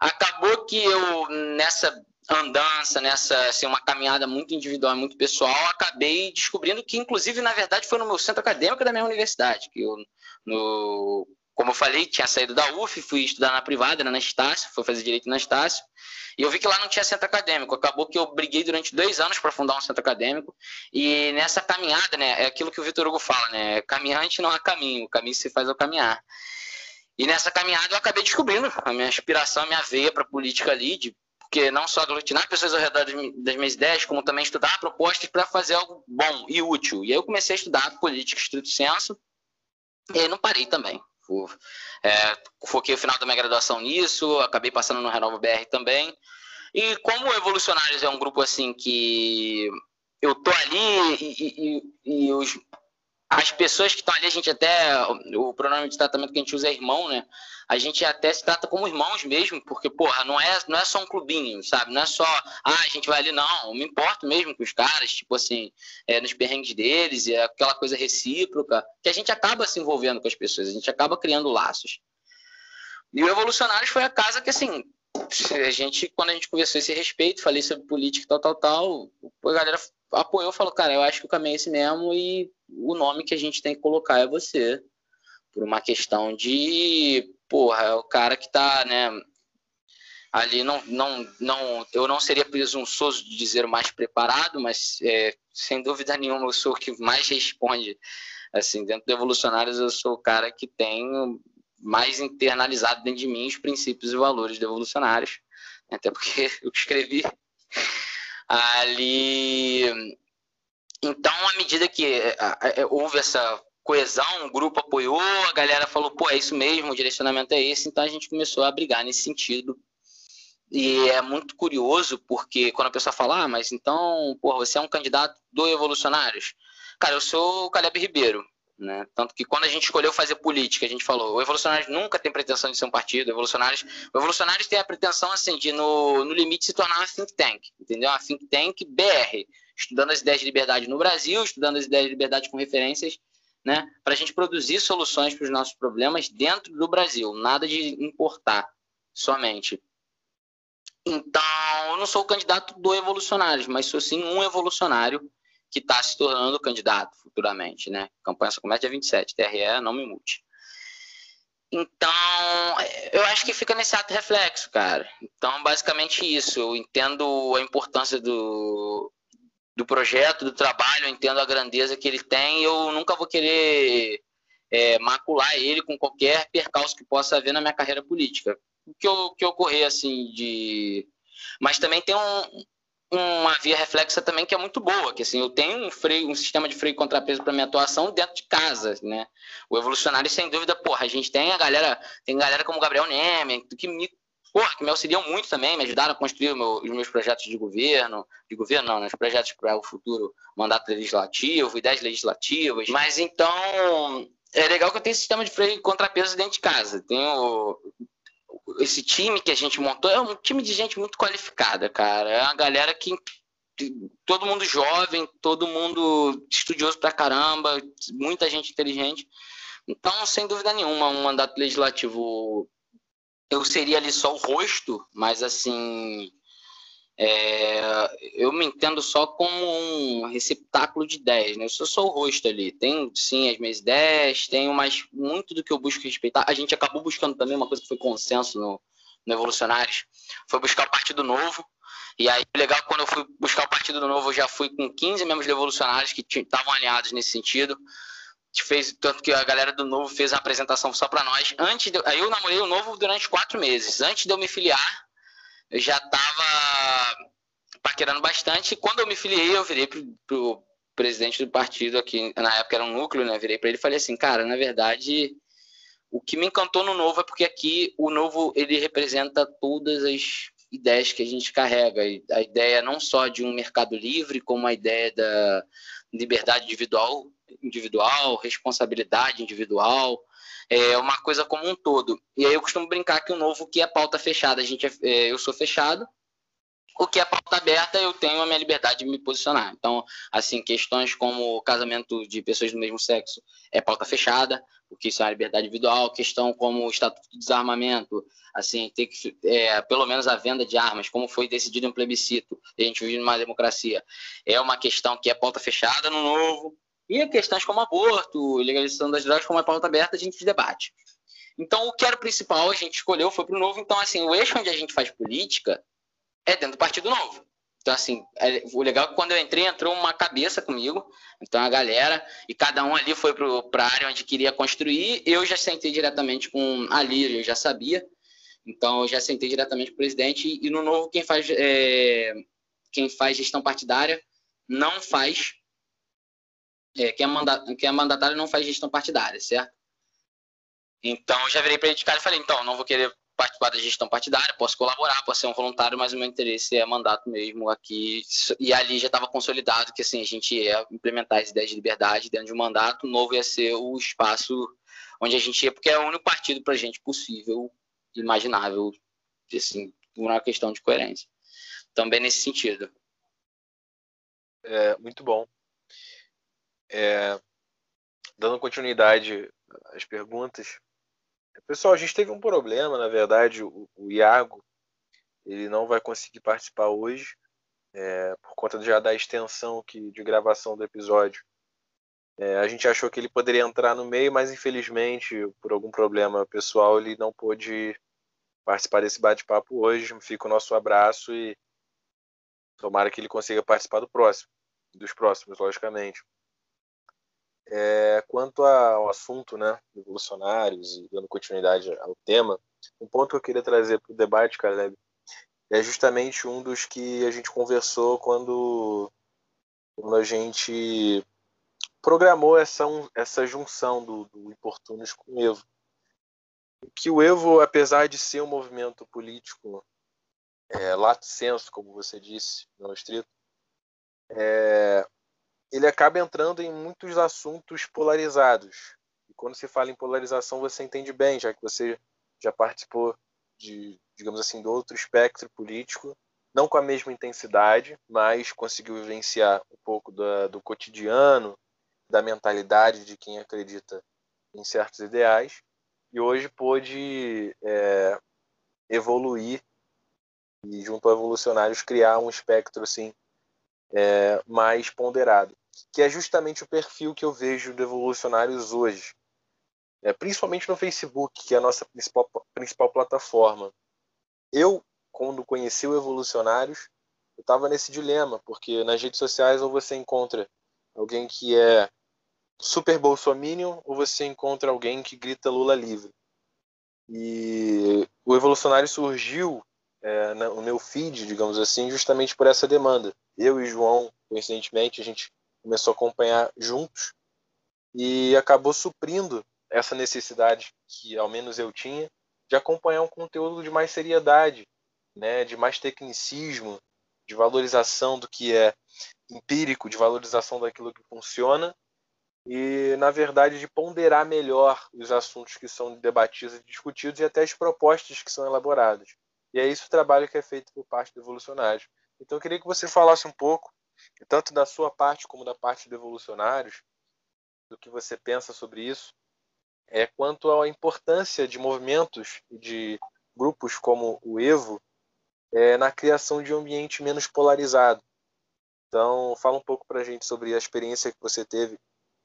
Acabou que eu, nessa andança, nessa assim, uma caminhada muito individual, muito pessoal, acabei descobrindo que, inclusive, na verdade, foi no meu centro acadêmico da minha universidade, que eu, no como eu falei, tinha saído da UF, fui estudar na privada, na Estácio, fui fazer direito na Estácio, e eu vi que lá não tinha centro acadêmico. Acabou que eu briguei durante dois anos para fundar um centro acadêmico, e nessa caminhada, né, é aquilo que o Vitor Hugo fala, né, caminhante não há caminho, o caminho se faz ao caminhar. E nessa caminhada eu acabei descobrindo a minha aspiração, a minha veia para política ali, de, porque não só aglutinar pessoas ao redor das minhas ideias, como também estudar propostas para fazer algo bom e útil. E aí eu comecei a estudar política estrito senso, e não parei também. É, foquei o final da minha graduação nisso, acabei passando no Renova BR também. E como Evolucionários é um grupo assim que eu tô ali e, e, e os, as pessoas que estão ali, a gente até. O pronome de tratamento que a gente usa é irmão, né? A gente até se trata como irmãos mesmo, porque, porra, não é, não é só um clubinho, sabe? Não é só, ah, a gente vai ali, não. Eu me importo mesmo com os caras, tipo assim, é, nos perrengues deles, é aquela coisa recíproca, que a gente acaba se envolvendo com as pessoas, a gente acaba criando laços. E o Evolucionários foi a casa que, assim, a gente, quando a gente conversou esse respeito, falei sobre política e tal, tal, tal, a galera apoiou, falou, cara, eu acho que o caminho é esse mesmo e o nome que a gente tem que colocar é você. Por uma questão de, porra, é o cara que tá, né, ali não, não, não, eu não seria presunçoso de dizer o mais preparado, mas é, sem dúvida nenhuma eu sou o que mais responde, assim, dentro do Evolucionários eu sou o cara que tem mais internalizado dentro de mim os princípios e valores do Evolucionários, até porque [LAUGHS] eu escrevi ali. Então, à medida que é, houve essa coesão, o grupo apoiou, a galera falou, pô, é isso mesmo, o direcionamento é esse, então a gente começou a brigar nesse sentido. E é muito curioso, porque quando a pessoa fala, ah, mas então, pô, você é um candidato do Evolucionários. Cara, eu sou o Caleb Ribeiro, né? Tanto que quando a gente escolheu fazer política, a gente falou, o Evolucionários nunca tem pretensão de ser um partido, o Evolucionários, o Evolucionários tem a pretensão assim, de no, no limite se tornar uma think tank, entendeu? Uma think tank BR, estudando as ideias de liberdade no Brasil, estudando as ideias de liberdade com referências, né? Para a gente produzir soluções para os nossos problemas dentro do Brasil, nada de importar somente. Então, eu não sou o candidato do Evolucionários, mas sou sim um evolucionário que está se tornando candidato futuramente, né? A campanha só começa dia 27, TRE, não me mute. Então, eu acho que fica nesse ato reflexo, cara. Então, basicamente isso. Eu entendo a importância do, do projeto, do trabalho, eu entendo a grandeza que ele tem. Eu nunca vou querer é, macular ele com qualquer percalço que possa haver na minha carreira política. O que, que ocorrer, assim, de. Mas também tem um, uma via reflexa também que é muito boa, que assim, eu tenho um freio, um sistema de freio contrapeso para minha atuação dentro de casa, né? O evolucionário, sem dúvida, porra, a gente tem a galera, tem galera como o Gabriel Neme, que me, porra, que me auxiliam muito também, me ajudaram a construir meu, os meus projetos de governo, de governo não, né, os projetos para o futuro mandato legislativo, ideias legislativas, mas então é legal que eu tenho esse sistema de freio e contrapeso dentro de casa. Tenho esse time que a gente montou é um time de gente muito qualificada, cara. É uma galera que todo mundo jovem, todo mundo estudioso pra caramba, muita gente inteligente. Então, sem dúvida nenhuma, um mandato legislativo eu seria ali só o rosto, mas assim, é, eu me entendo só como um receptáculo de ideias, né? Eu sou só o rosto ali. Tenho, sim, as minhas ideias, tenho, mas muito do que eu busco respeitar. A gente acabou buscando também uma coisa que foi consenso no, no Evolucionários, foi buscar o Partido Novo. E aí, legal, quando eu fui buscar o Partido Novo, eu já fui com 15 membros revolucionários que estavam alinhados nesse sentido. Fez, tanto que a galera do Novo fez a apresentação só para nós. Antes de, aí eu namorei o Novo durante quatro meses. Antes de eu me filiar, eu já estava paquerando bastante. Quando eu me filiei, eu virei pro, pro presidente do partido aqui, na época era um núcleo, né? Virei para ele e falei assim, cara, na verdade, o que me encantou no Novo é porque aqui o Novo ele representa todas as ideias que a gente carrega. A ideia não só de um mercado livre, como a ideia da liberdade individual, individual, responsabilidade individual, é uma coisa como um todo. E aí eu costumo brincar que o novo que é pauta fechada, a gente é, é, eu sou fechado. O que é pauta aberta, eu tenho a minha liberdade de me posicionar. Então, assim, questões como casamento de pessoas do mesmo sexo é pauta fechada, porque isso é uma liberdade individual. Questão como o estatuto de desarmamento, assim, ter que, é, pelo menos a venda de armas, como foi decidido em plebiscito, a gente vive numa democracia, é uma questão que é pauta fechada no novo. E questões como aborto, legalização das drogas, como é pauta aberta, a gente debate. Então, o que era o principal, a gente escolheu, foi para o novo. Então, assim, o eixo onde a gente faz política é dentro do Partido Novo. Então, assim, é, o legal é que quando eu entrei, entrou uma cabeça comigo, então a galera, e cada um ali foi para a área onde queria construir. Eu já sentei diretamente com a Líria, eu já sabia. Então, eu já sentei diretamente com o presidente. E no novo, quem faz, é, quem faz gestão partidária não faz é, quem, é mandat, quem é mandatário não faz gestão partidária, certo? Então, eu já virei para ele de cara e falei, então, não vou querer participar da gestão partidária, posso colaborar, posso ser um voluntário, mas o meu interesse é mandato mesmo aqui. E ali já estava consolidado que assim, a gente ia implementar as ideias de liberdade dentro de um mandato, o novo ia ser o espaço onde a gente ia, porque é o único partido para a gente possível, imaginável, assim, por uma questão de coerência. Também nesse sentido. É, muito bom. É, dando continuidade às perguntas, pessoal, a gente teve um problema, na verdade, o, o Iago ele não vai conseguir participar hoje é, por conta já da extensão que, de gravação do episódio. É, a gente achou que ele poderia entrar no meio, mas infelizmente, por algum problema pessoal, ele não pôde participar desse bate-papo hoje. Fica o nosso abraço e tomara que ele consiga participar do próximo, dos próximos, logicamente. É, quanto ao assunto, né, revolucionários e dando continuidade ao tema, um ponto que eu queria trazer para o debate, Caleb, é justamente um dos que a gente conversou quando, quando a gente programou essa, essa junção do, do Importunos com o Evo. Que o Evo, apesar de ser um movimento político é, lato senso, como você disse, não estrito, é, ele acaba entrando em muitos assuntos polarizados. E quando se fala em polarização, você entende bem, já que você já participou de, digamos assim, do outro espectro político, não com a mesma intensidade, mas conseguiu vivenciar um pouco da, do cotidiano, da mentalidade de quem acredita em certos ideais, e hoje pôde é, evoluir e, junto a evolucionários, criar um espectro assim, é, mais ponderado, que é justamente o perfil que eu vejo de evolucionários hoje, é, principalmente no Facebook, que é a nossa principal, principal plataforma. Eu, quando conheci o Evolucionários, eu estava nesse dilema, porque nas redes sociais ou você encontra alguém que é super bolsominion ou você encontra alguém que grita Lula livre. E o Evolucionário surgiu é, no meu feed, digamos assim, justamente por essa demanda. Eu e João, coincidentemente, a gente começou a acompanhar juntos e acabou suprindo essa necessidade que ao menos eu tinha de acompanhar um conteúdo de mais seriedade, né, de mais tecnicismo, de valorização do que é empírico, de valorização daquilo que funciona e, na verdade, de ponderar melhor os assuntos que são debatidos e discutidos e até as propostas que são elaboradas. E é isso o trabalho que é feito por parte do Evolucionários. Então, eu queria que você falasse um pouco, tanto da sua parte como da parte do Evolucionários, do que você pensa sobre isso, é quanto à importância de movimentos e de grupos como o Evo é, na criação de um ambiente menos polarizado. Então, fala um pouco para a gente sobre a experiência que você teve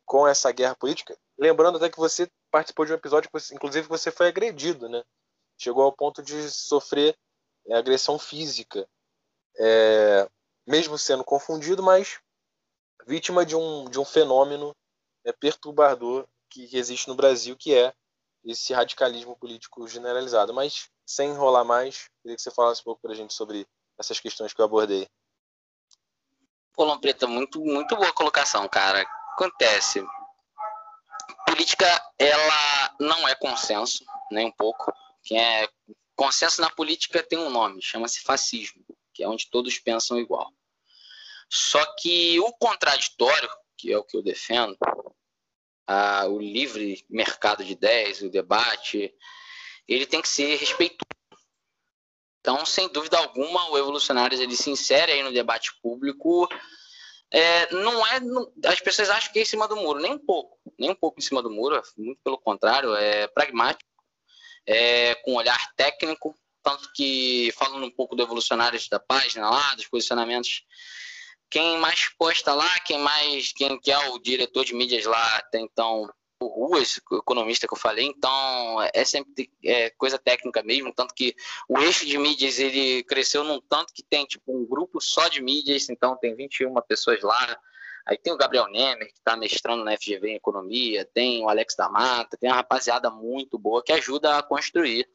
com essa guerra política. Lembrando até que você participou de um episódio, inclusive, você foi agredido, né? Chegou ao ponto de sofrer é, agressão física, é, mesmo sendo confundido, mas vítima de um, de um fenômeno é, perturbador que existe no Brasil, que é esse radicalismo político generalizado. Mas, sem enrolar mais, queria que você falasse um pouco para a gente sobre essas questões que eu abordei. Pô, Lompreta, muito, muito boa colocação, cara acontece? Política, ela não é consenso, nem um pouco. Quem é consenso na política tem um nome, chama-se fascismo, que é onde todos pensam igual. Só que o contraditório, que é o que eu defendo, o livre mercado de ideias, o debate, ele tem que ser respeitoso. Então, sem dúvida alguma, o Evolucionários ele se insere aí no debate público é, não é. Não, as pessoas acham que é em cima do muro, nem um pouco, nem um pouco em cima do muro, muito pelo contrário, é pragmático, é, com olhar técnico, tanto que falando um pouco do evolucionários da página lá, dos posicionamentos, quem mais posta lá, quem mais, quem que é o diretor de mídias lá, até então o Ruas, o economista que eu falei, então é sempre é, coisa técnica mesmo, tanto que o eixo de mídias ele cresceu num tanto que tem tipo um grupo só de mídias, então tem 21 pessoas lá, aí tem o Gabriel Nemer, que está mestrando na FGV em Economia, tem o Alex da Mata, tem uma rapaziada muito boa que ajuda a construir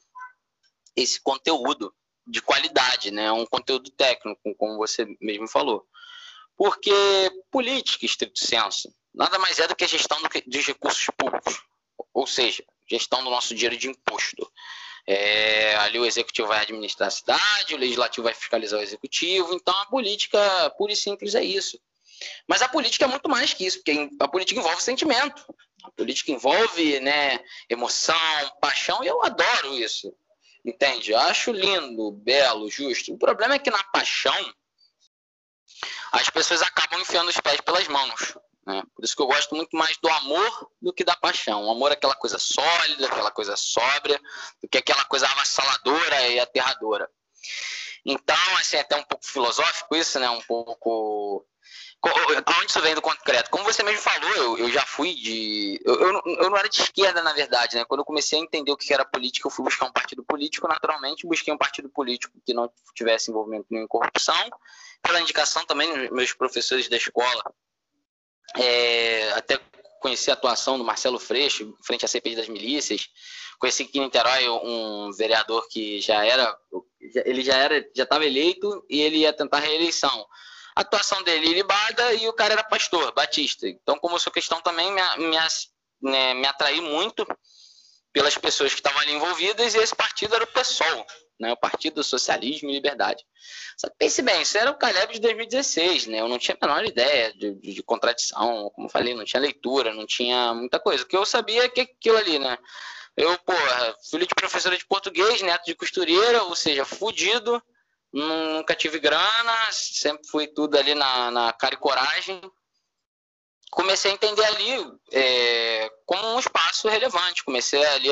esse conteúdo de qualidade, né? um conteúdo técnico, como você mesmo falou. Porque política, estrito senso, nada mais é do que a gestão dos recursos públicos, ou seja, gestão do nosso dinheiro de imposto. É, ali o executivo vai administrar a cidade, o legislativo vai fiscalizar o executivo, então a política pura e simples é isso. Mas a política é muito mais que isso, porque a política envolve sentimento, a política envolve né, emoção, paixão, e eu adoro isso. Entende? Eu acho lindo, belo, justo. O problema é que na paixão as pessoas acabam enfiando os pés pelas mãos. Né? Por isso que eu gosto muito mais do amor do que da paixão. O amor é aquela coisa sólida, aquela coisa sóbria, do que aquela coisa avassaladora e aterradora. Então, assim, é até um pouco filosófico isso, né? Um pouco. Onde isso vem do concreto? Como você mesmo falou, eu, eu já fui de. Eu, eu, eu, não era de esquerda, na verdade, né? Quando eu comecei a entender o que era política, eu fui buscar um partido político, naturalmente, busquei um partido político que não tivesse envolvimento em corrupção. Pela indicação também, meus professores da escola é, até conheci a atuação do Marcelo Freixo, frente à CPI das milícias. Conheci aqui em Niterói um vereador que já era, ele já era, já estava eleito e ele ia tentar reeleição. A atuação dele ilibada e o cara era pastor, batista. Então, como sua questão também me, me, né, me muito pelas pessoas que estavam ali envolvidas e esse partido era o PSOL né, o Partido do Socialismo e Liberdade. Só que pense bem, isso era o Caleb de 2016, né? Eu não tinha a menor ideia de, de, de contradição, como falei, não tinha leitura, não tinha muita coisa. O que eu sabia é que aquilo ali, né? Eu, porra, filho de professora de português, neto de costureira, ou seja, fudido, nunca tive grana, sempre fui tudo ali na, na cara e coragem comecei a entender ali é, como um espaço relevante. Comecei ali,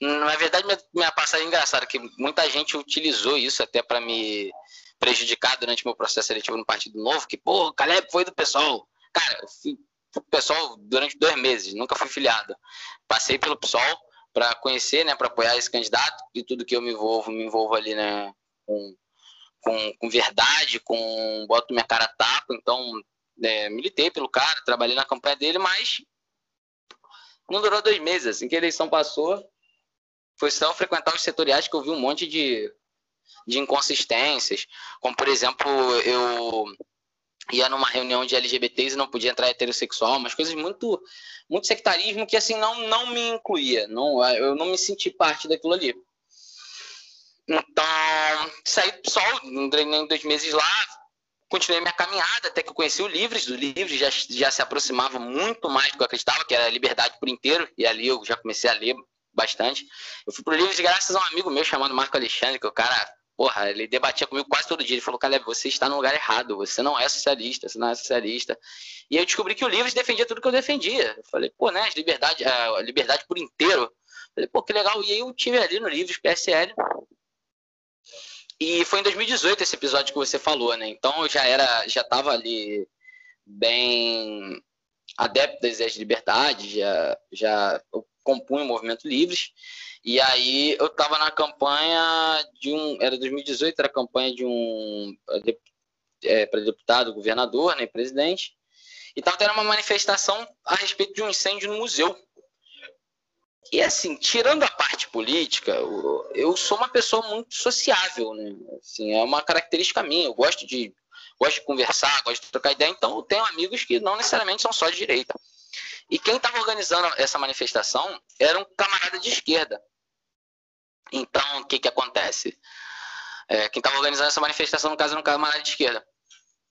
na verdade, minha, minha passagem é engraçada, que muita gente utilizou isso até para me prejudicar durante meu processo seletivo no Partido Novo, que, pô, Caleb foi do pessoal. Cara, eu fui durante dois meses, nunca fui filiado. Passei pelo PSOL para conhecer, né, para apoiar esse candidato, e tudo que eu me envolvo, me envolvo ali, né, com, com, com verdade, com boto minha cara tapa, então é, militei pelo cara, trabalhei na campanha dele, mas não durou dois meses. Assim que a eleição passou, foi só frequentar os setoriais que eu vi um monte de, de inconsistências. Como, por exemplo, eu ia numa reunião de LGBTs e não podia entrar heterossexual, umas coisas muito muito sectarismo que assim não não me incluía, não eu não me senti parte daquilo ali. Então, saí só, entrei em dois meses lá, continuei minha caminhada até que eu conheci o Livres. O Livres já, já se aproximava muito mais do que eu acreditava, que era a liberdade por inteiro. E ali eu já comecei a ler bastante. Eu fui pro Livres graças a um amigo meu chamado Marco Alexandre, que o cara, porra, ele debatia comigo quase todo dia. Ele falou, Caleb, você está no lugar errado, você não é socialista, você não é socialista. E eu descobri que o Livres defendia tudo que eu defendia. Eu falei, pô, né, liberdade, a liberdade por inteiro. Falei, pô, que legal. E aí eu tive ali no Livres PSL. E foi em 2018 esse episódio que você falou, né? Então eu já era, já tava ali bem adepto das ideias de liberdade, já, já compunha o Movimento Livres. E aí eu estava na campanha de um. Era 2018, era a campanha de um. É, para deputado, governador, né, presidente. E estava tendo uma manifestação a respeito de um incêndio no museu. E assim, tirando a parte política, eu, sou uma pessoa muito sociável, né? Assim, é uma característica minha. Eu gosto de, gosto de conversar, gosto de trocar ideia. Então, eu tenho amigos que não necessariamente são só de direita. E quem estava organizando essa manifestação era um camarada de esquerda. Então, o que, que acontece? É, quem estava organizando essa manifestação, no caso, era um camarada de esquerda.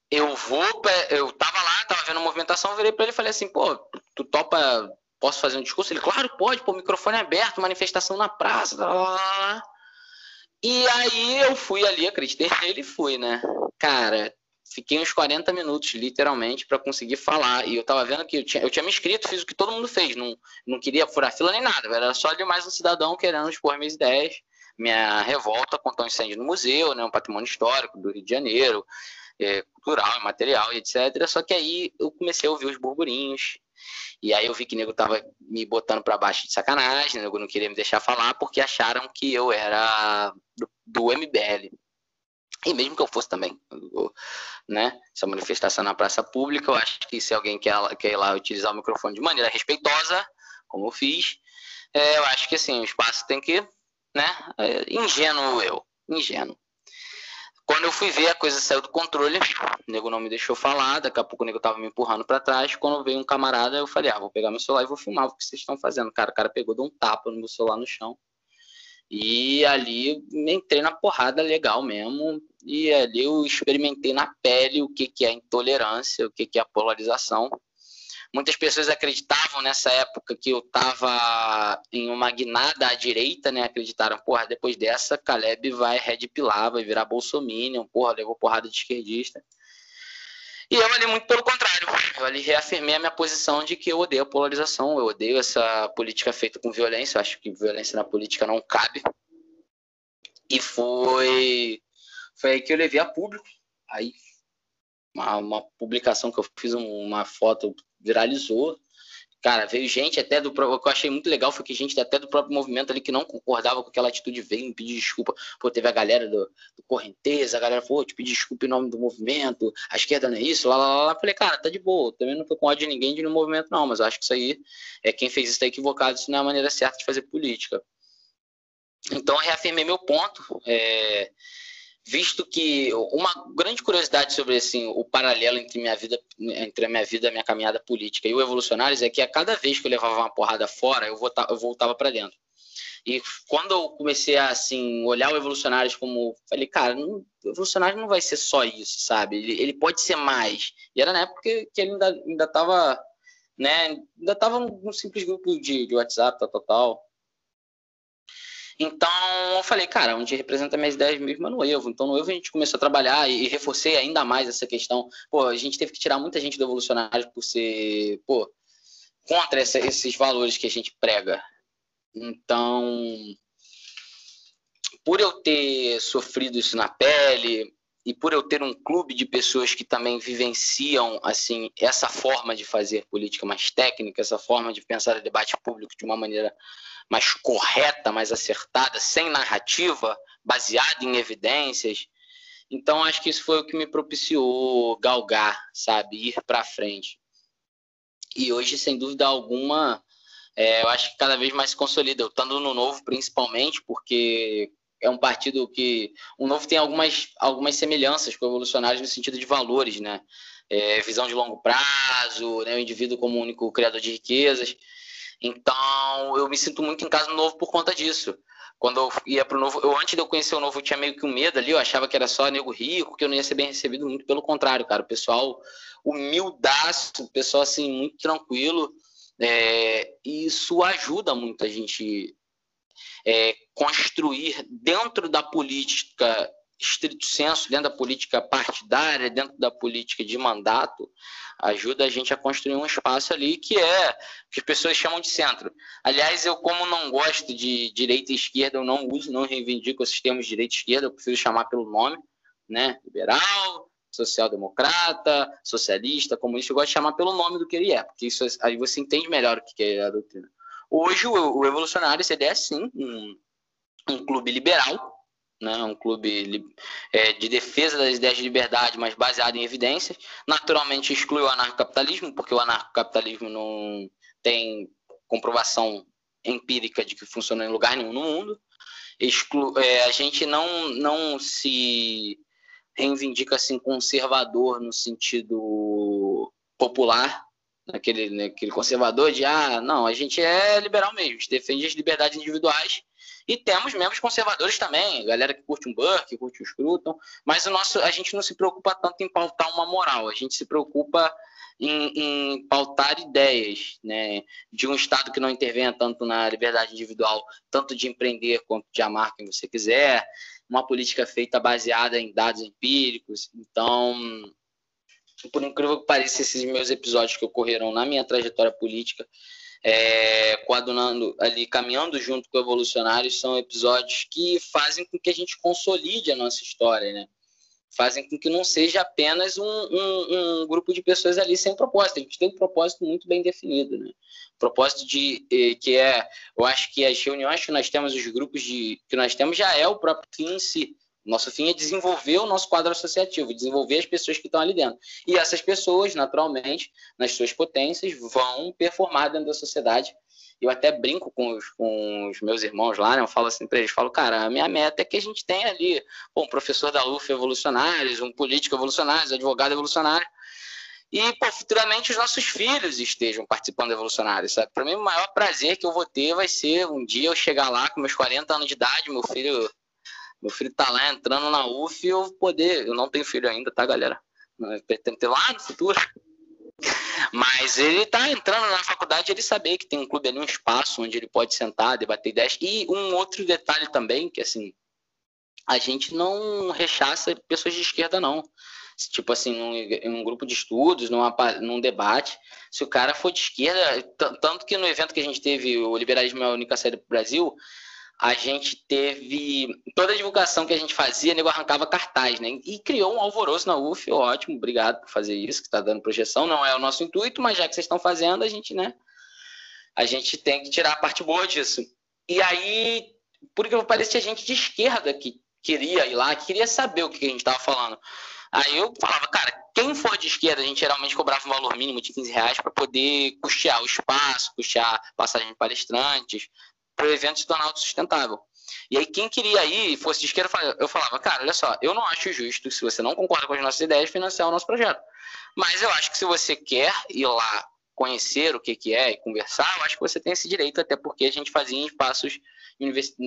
Eu vou, eu tava lá, tava vendo a movimentação, eu virei para ele e falei assim, pô, tu topa, posso fazer um discurso? Ele, claro, pode, pô, o microfone aberto, manifestação na praça, lá, lá, lá. E aí eu fui ali, acreditei [LAUGHS] nele e fui, né? Cara, fiquei uns 40 minutos, literalmente, para conseguir falar. E eu tava vendo que eu tinha, eu tinha me inscrito, fiz o que todo mundo fez. Não, não queria furar fila nem nada. Era só ali mais um cidadão querendo expor minhas ideias. Minha revolta contra um incêndio no museu, né, um patrimônio histórico do Rio de Janeiro, é, cultural, material, etc. Só que aí eu comecei a ouvir os burburinhos. E aí eu vi que o nego tava me botando para baixo de sacanagem, o nego não queria me deixar falar porque acharam que eu era do, do MBL. E mesmo que eu fosse também, né? Essa manifestação na praça pública, eu acho que se alguém quer, quer ir lá utilizar o microfone de maneira respeitosa, como eu fiz, é, eu acho que assim, o espaço tem que, né? É, ingênuo eu, ingênuo. Quando eu fui ver, a coisa saiu do controle, o nego não me deixou falar, daqui a pouco o nego tava me empurrando para trás. Quando veio um camarada, eu falei, ah, vou pegar meu celular e vou filmar o que vocês estão fazendo. Cara, o cara pegou, deu um tapa no meu celular no chão. E ali entrei na porrada legal mesmo. E ali eu experimentei na pele o que, que é intolerância, o que, que é polarização. Muitas pessoas acreditavam nessa época que eu estava em uma guinada à direita, né? Acreditaram, porra, depois dessa, Caleb vai red pilar, vai virar bolsominion, porra, levou porrada de esquerdista. E eu ali, muito pelo contrário, eu ali reafirmei a minha posição de que eu odeio a polarização, eu odeio essa política feita com violência, eu acho que violência na política não cabe. E foi, foi aí que eu levei a público. Aí, uma, uma publicação que eu fiz, uma foto viralizou, Cara, veio gente até do. O que eu achei muito legal foi que gente até do próprio movimento ali que não concordava com aquela atitude veio me pedir desculpa. Pô, teve a galera do, do Correnteza, a galera falou, te pedi desculpa em nome do movimento, a esquerda não é isso, lá, lá, lá. Falei, cara, tá de boa. Também não tô com ódio de ninguém de no movimento, não, mas acho que isso aí é quem fez isso tá equivocado, isso não é a maneira certa de fazer política. Então, reafirmei meu ponto. É, visto que uma grande curiosidade sobre assim o paralelo entre minha vida entre a minha vida minha caminhada política e o evolucionários é que a cada vez que eu levava uma porrada fora eu voltava, voltava para dentro. E quando eu comecei a assim olhar o evolucionários como falei cara não, o evolucionário não vai ser só isso sabe? Ele, ele pode ser mais. E era na época que, que ele ainda ainda estava né ainda estava num simples grupo de, de WhatsApp tal, tal, tal então, eu falei, cara, onde representa minhas ideias mesmo é no Evo. Então, no Evo a gente começou a trabalhar e, reforcei ainda mais essa questão. Pô, a gente teve que tirar muita gente do evolucionário por ser, pô, contra essa, esses valores que a gente prega. Então, por eu ter sofrido isso na pele e por eu ter um clube de pessoas que também vivenciam assim essa forma de fazer política mais técnica, essa forma de pensar o debate público de uma maneira mais correta, mais acertada, sem narrativa, baseada em evidências. Então, acho que isso foi o que me propiciou galgar, sabe, ir para frente. E hoje, sem dúvida alguma, é, eu acho que cada vez mais se consolida. Eu estando no Novo, principalmente, porque é um partido que. O Novo tem algumas, algumas semelhanças com o Revolucionários no sentido de valores, né? É, visão de longo prazo, né? o indivíduo como único criador de riquezas. Então, eu me sinto muito em casa no Novo por conta disso. quando eu ia pro novo, eu antes de eu conhecer o novo, eu tinha meio que um medo ali, eu achava que era só nego rico, que eu não ia ser bem recebido, muito pelo contrário, cara, o pessoal humildaço, o pessoal assim, muito tranquilo, é, isso ajuda muito a gente é, construir dentro da política estrito senso, dentro da política partidária, dentro da política de mandato, ajuda a gente a construir um espaço ali que é que as pessoas chamam de centro. Aliás, eu como não gosto de direita e esquerda, eu não uso, não reivindico esses termos de direita e esquerda, eu prefiro chamar pelo nome, né? Liberal, social-democrata, socialista, comunista, eu gosto de chamar pelo nome do que ele é, porque isso aí você entende melhor o que é a doutrina. Hoje o, o Evolucionário CD é sim um, um clube liberal, né, um clube é, de defesa das ideias de liberdade, mas baseado em evidências. Naturalmente exclui o anarcocapitalismo, porque o anarcocapitalismo não tem comprovação empírica de que funciona em lugar nenhum no mundo. Exclu é, a gente não, não se reivindica assim conservador no sentido popular, naquele, naquele conservador de ah, não, a gente é liberal mesmo, a gente defende as liberdades individuais e temos membros conservadores também, galera que curte um Burke, curte um Scruton, mas o nosso, a gente não se preocupa tanto em pautar uma moral, a gente se preocupa em, em, pautar ideias né, de um Estado que não intervenha tanto na liberdade individual, tanto de empreender quanto de amar quem você quiser, uma política feita baseada em dados empíricos. Então, por incrível que pareça, esses meus episódios que ocorreram na minha trajetória política é, coadunando ali, caminhando junto com evolucionários, são episódios que fazem com que a gente consolide a nossa história, né? Fazem com que não seja apenas um, um, um grupo de pessoas ali sem propósito. A gente tem um propósito muito bem definido, né? Propósito de eh, que é, eu acho que as reuniões que nós temos, os grupos de que nós temos já é o próprio fim em si. Nosso fim é desenvolver o nosso quadro associativo, desenvolver as pessoas que estão ali dentro. E essas pessoas, naturalmente, nas suas potências, vão performar dentro da sociedade. Eu até brinco com os, com os meus irmãos lá, né? eu falo assim para eles, falo, cara, a minha meta é que a gente tenha ali um professor da UF evolucionários, um político evolucionário, um advogado evolucionário, e pô, futuramente os nossos filhos estejam participando do evolucionário, sabe? Para mim, o maior prazer que eu vou ter vai ser um dia eu chegar lá com meus 40 anos de idade, meu filho meu filho tá lá entrando na UF e eu poder. Eu não tenho filho ainda, tá, galera? Pretendo ter lá no futuro. [LAUGHS] Mas ele tá entrando na faculdade, ele saber que tem um clube ali, um espaço onde ele pode sentar, debater ideias. E um outro detalhe também, que assim, a gente não rechaça pessoas de esquerda, não. Tipo assim, num, um grupo de estudos, numa, num debate, se o cara for de esquerda, tanto que no evento que a gente teve, o Liberalismo é a única saída para o Brasil, a gente teve toda a divulgação que a gente fazia, nego arrancava cartaz, né? E criou um alvoroço na UF, ótimo, obrigado por fazer isso, que está dando projeção, não é o nosso intuito, mas já que vocês estão fazendo, a gente, né? A gente tem que tirar a parte boa disso. E aí, por que parecia gente de esquerda que queria ir lá, que queria saber o que a gente estava falando. Aí eu falava, cara, quem for de esquerda, a gente geralmente cobrava um valor mínimo de 15 reais para poder custear o espaço, custear passagem de palestrantes, para o evento se tornar autossustentável. E aí, quem queria ir e fosse de esquerda, eu falava, cara, olha só, eu não acho justo, se você não concorda com as nossas ideias, financiar o nosso projeto. Mas eu acho que se você quer ir lá conhecer o que, que é e conversar, eu acho que você tem esse direito, até porque a gente fazia em espaços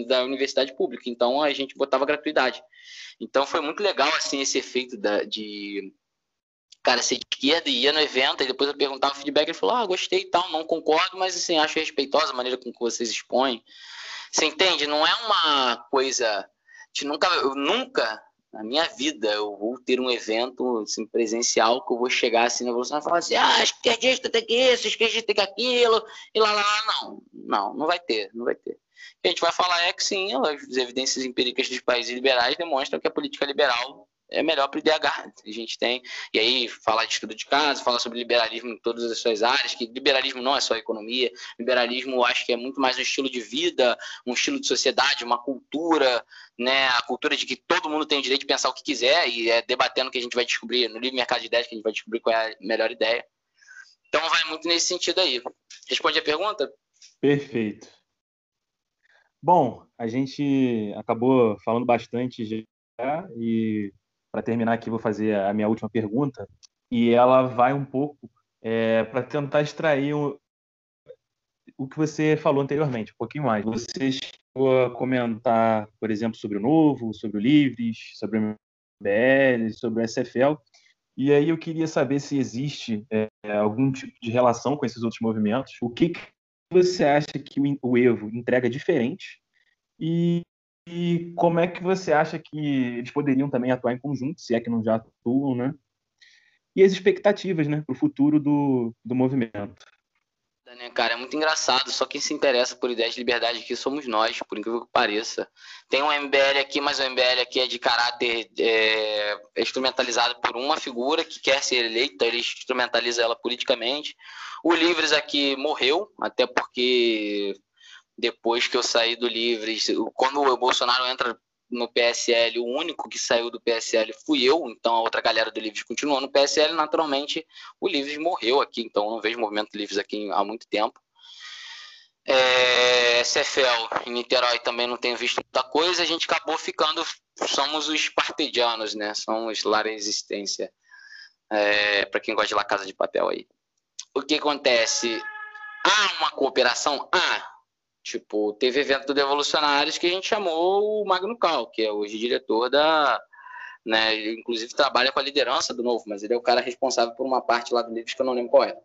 da universidade pública, então a gente botava gratuidade. Então foi muito legal, assim, esse efeito da, de cara ser de esquerda e ia no evento, e depois eu perguntava o feedback, ele falou, ah, gostei e tal, não concordo, mas assim, acho respeitosa a maneira com que vocês expõem. Você entende? Não é uma coisa. Nunca, eu nunca, na minha vida, eu vou ter um evento assim, presencial que eu vou chegar assim na evolução e falar assim, ah, esquerdista tem que isso, esquerdista tem que aquilo, e lá, lá, lá, não. Não, não vai ter, não vai ter. O que a gente vai falar é que sim, as evidências empíricas dos países liberais demonstram que a política liberal é melhor para o IDH. A gente tem, e aí falar de estudo de caso, falar sobre liberalismo em todas as suas áreas, que liberalismo não é só economia, liberalismo acho que é muito mais um estilo de vida, um estilo de sociedade, uma cultura, né, a cultura de que todo mundo tem o direito de pensar o que quiser e é debatendo que a gente vai descobrir, no livre mercado de ideias que a gente vai descobrir qual é a melhor ideia. Então vai muito nesse sentido aí. Responde a pergunta? Perfeito. Bom, a gente acabou falando bastante já e para terminar aqui, vou fazer a minha última pergunta, e ela vai um pouco é, para tentar extrair o, o que você falou anteriormente, um pouquinho mais. Você a comentar, por exemplo, sobre o Novo, sobre o Livres, sobre o MBL, sobre o SFL. E aí eu queria saber se existe é, algum tipo de relação com esses outros movimentos. O que, que você acha que o Evo entrega diferente? E, e, como é que você acha que eles poderiam também atuar em conjunto, se é que não já atuam, né? E as expectativas né, para o futuro do, do movimento né, cara? É muito engraçado. Só quem se interessa por ideias de liberdade aqui somos nós, por incrível que pareça. Tem um MBL aqui, mas o MBL aqui é de caráter é, é instrumentalizado por uma figura que quer ser eleita, ele instrumentaliza ela politicamente. O Livres aqui morreu, até porque depois que eu saí do Livres, quando o Bolsonaro entra no PSL, o único que saiu do PSL fui eu, então a outra galera do Livres continuou no PSL, naturalmente o Livres morreu aqui, então não vejo movimento Livres aqui há muito tempo. É, CFL em Niterói também não tenho visto muita coisa, a gente acabou ficando, somos os partedianos, né? Somos lá Resistência, é, para quem gosta de La Casa de Papel aí. O que acontece? Há uma cooperação? Ah, Tipo, teve evento do Devolucionários que a gente chamou o Magno Cal, que é hoje diretor da. Né, inclusive trabalha com a liderança do Novo, mas ele é o cara responsável por uma parte lá do Livros que eu não lembro qual é.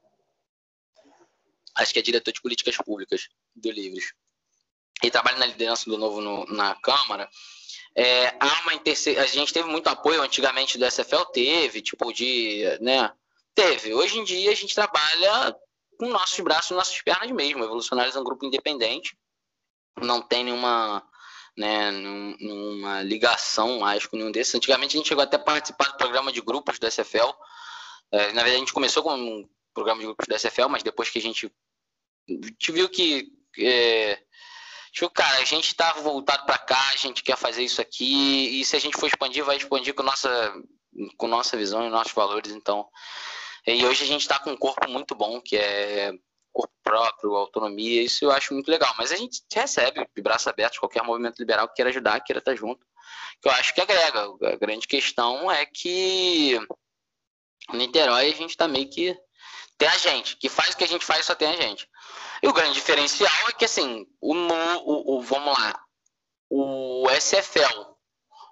Acho que é diretor de políticas públicas do Livros. Ele trabalha na liderança do Novo no, na Câmara. É, há uma interse... A gente teve muito apoio antigamente do SFL, teve, tipo, de. Né, teve. Hoje em dia a gente trabalha com nossos braços, nossas pernas mesmo. Evolucionários é um grupo independente, não tem nenhuma, né, nenhuma ligação mais com nenhum desses. Antigamente a gente chegou até a participar do programa de grupos do SFL. É, na verdade, a gente começou com um programa de grupos do SFL, mas depois que a gente, a gente viu que. É, Tipo, cara, a gente tá voltado para cá, a gente quer fazer isso aqui, e se a gente for expandir, vai expandir com nossa, com nossa visão e nossos valores. Então, e hoje a gente está com um corpo muito bom, que é corpo próprio, autonomia, isso eu acho muito legal. Mas a gente recebe de braços abertos qualquer movimento liberal que queira ajudar, queira estar junto. Que eu acho que agrega. A grande questão é que Niterói a gente está meio que. Tem a gente, que faz o que a gente faz só tem a gente. E o grande diferencial é que, assim, o, o, o vamos lá, o SFL,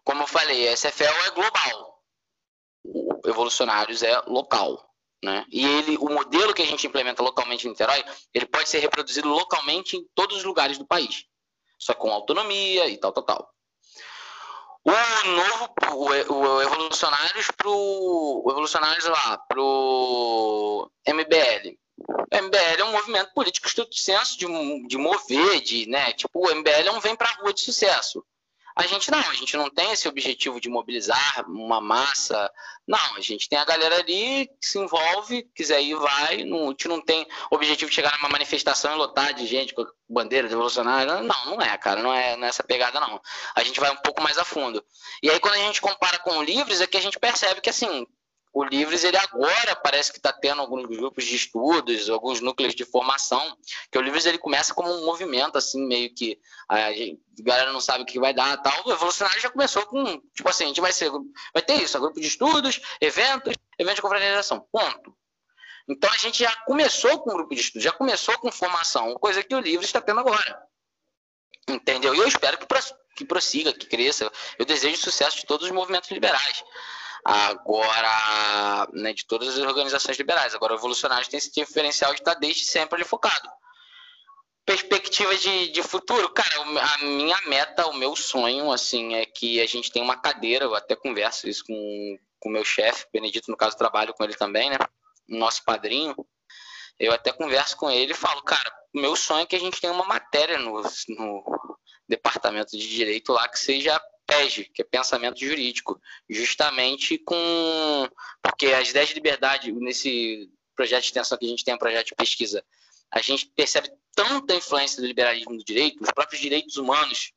como eu falei, SFL é global. O Evolucionários é local. Né? E ele, o modelo que a gente implementa localmente em Niterói, ele pode ser reproduzido localmente em todos os lugares do país, só com autonomia e tal, tal, tal. O novo, o, Evolucionários pro, o Evolucionários lá, pro MBL. O MBL é um movimento político estrito senso de, de mover, de, né, tipo, o MBL é um vem pra rua de sucesso. A gente não, a gente não tem esse objetivo de mobilizar uma massa. Não, a gente tem a galera ali que se envolve, quiser ir, vai. Não, a gente não tem objetivo de chegar numa manifestação e lotar de gente com bandeira revolucionária. Não, não é, cara, não é nessa pegada, não. A gente vai um pouco mais a fundo. E aí, quando a gente compara com Livres, é que a gente percebe que, assim, o Livres ele agora parece que está tendo alguns grupos de estudos, alguns núcleos de formação, que o Livres ele começa como um movimento assim meio que a, gente, a galera não sabe o que vai dar, tal. O Evolucionário já começou com tipo assim, a gente vai ser, vai ter isso, grupo de estudos, eventos, eventos de confraternização, ponto. Então a gente já começou com um grupo de estudos, já começou com formação, coisa que o Livres está tendo agora. Entendeu? E eu espero que, que prossiga, que cresça. Eu desejo sucesso de todos os movimentos liberais. Agora, né, de todas as organizações liberais. Agora, o Evolucionários tem esse diferencial de estar desde sempre ali focado. Perspectiva de, de futuro, cara, a minha meta, o meu sonho, assim, é que a gente tenha uma cadeira, eu até converso isso com o meu chefe, Benedito, no caso, trabalho com ele também, né? Nosso padrinho. Eu até converso com ele e falo, cara, meu sonho é que a gente tenha uma matéria no, no departamento de direito lá que seja PEG, que é pensamento jurídico, justamente com. Porque as ideias de liberdade, nesse projeto de extensão que a gente tem, um projeto de pesquisa, a gente percebe tanta influência do liberalismo do direito, os próprios direitos humanos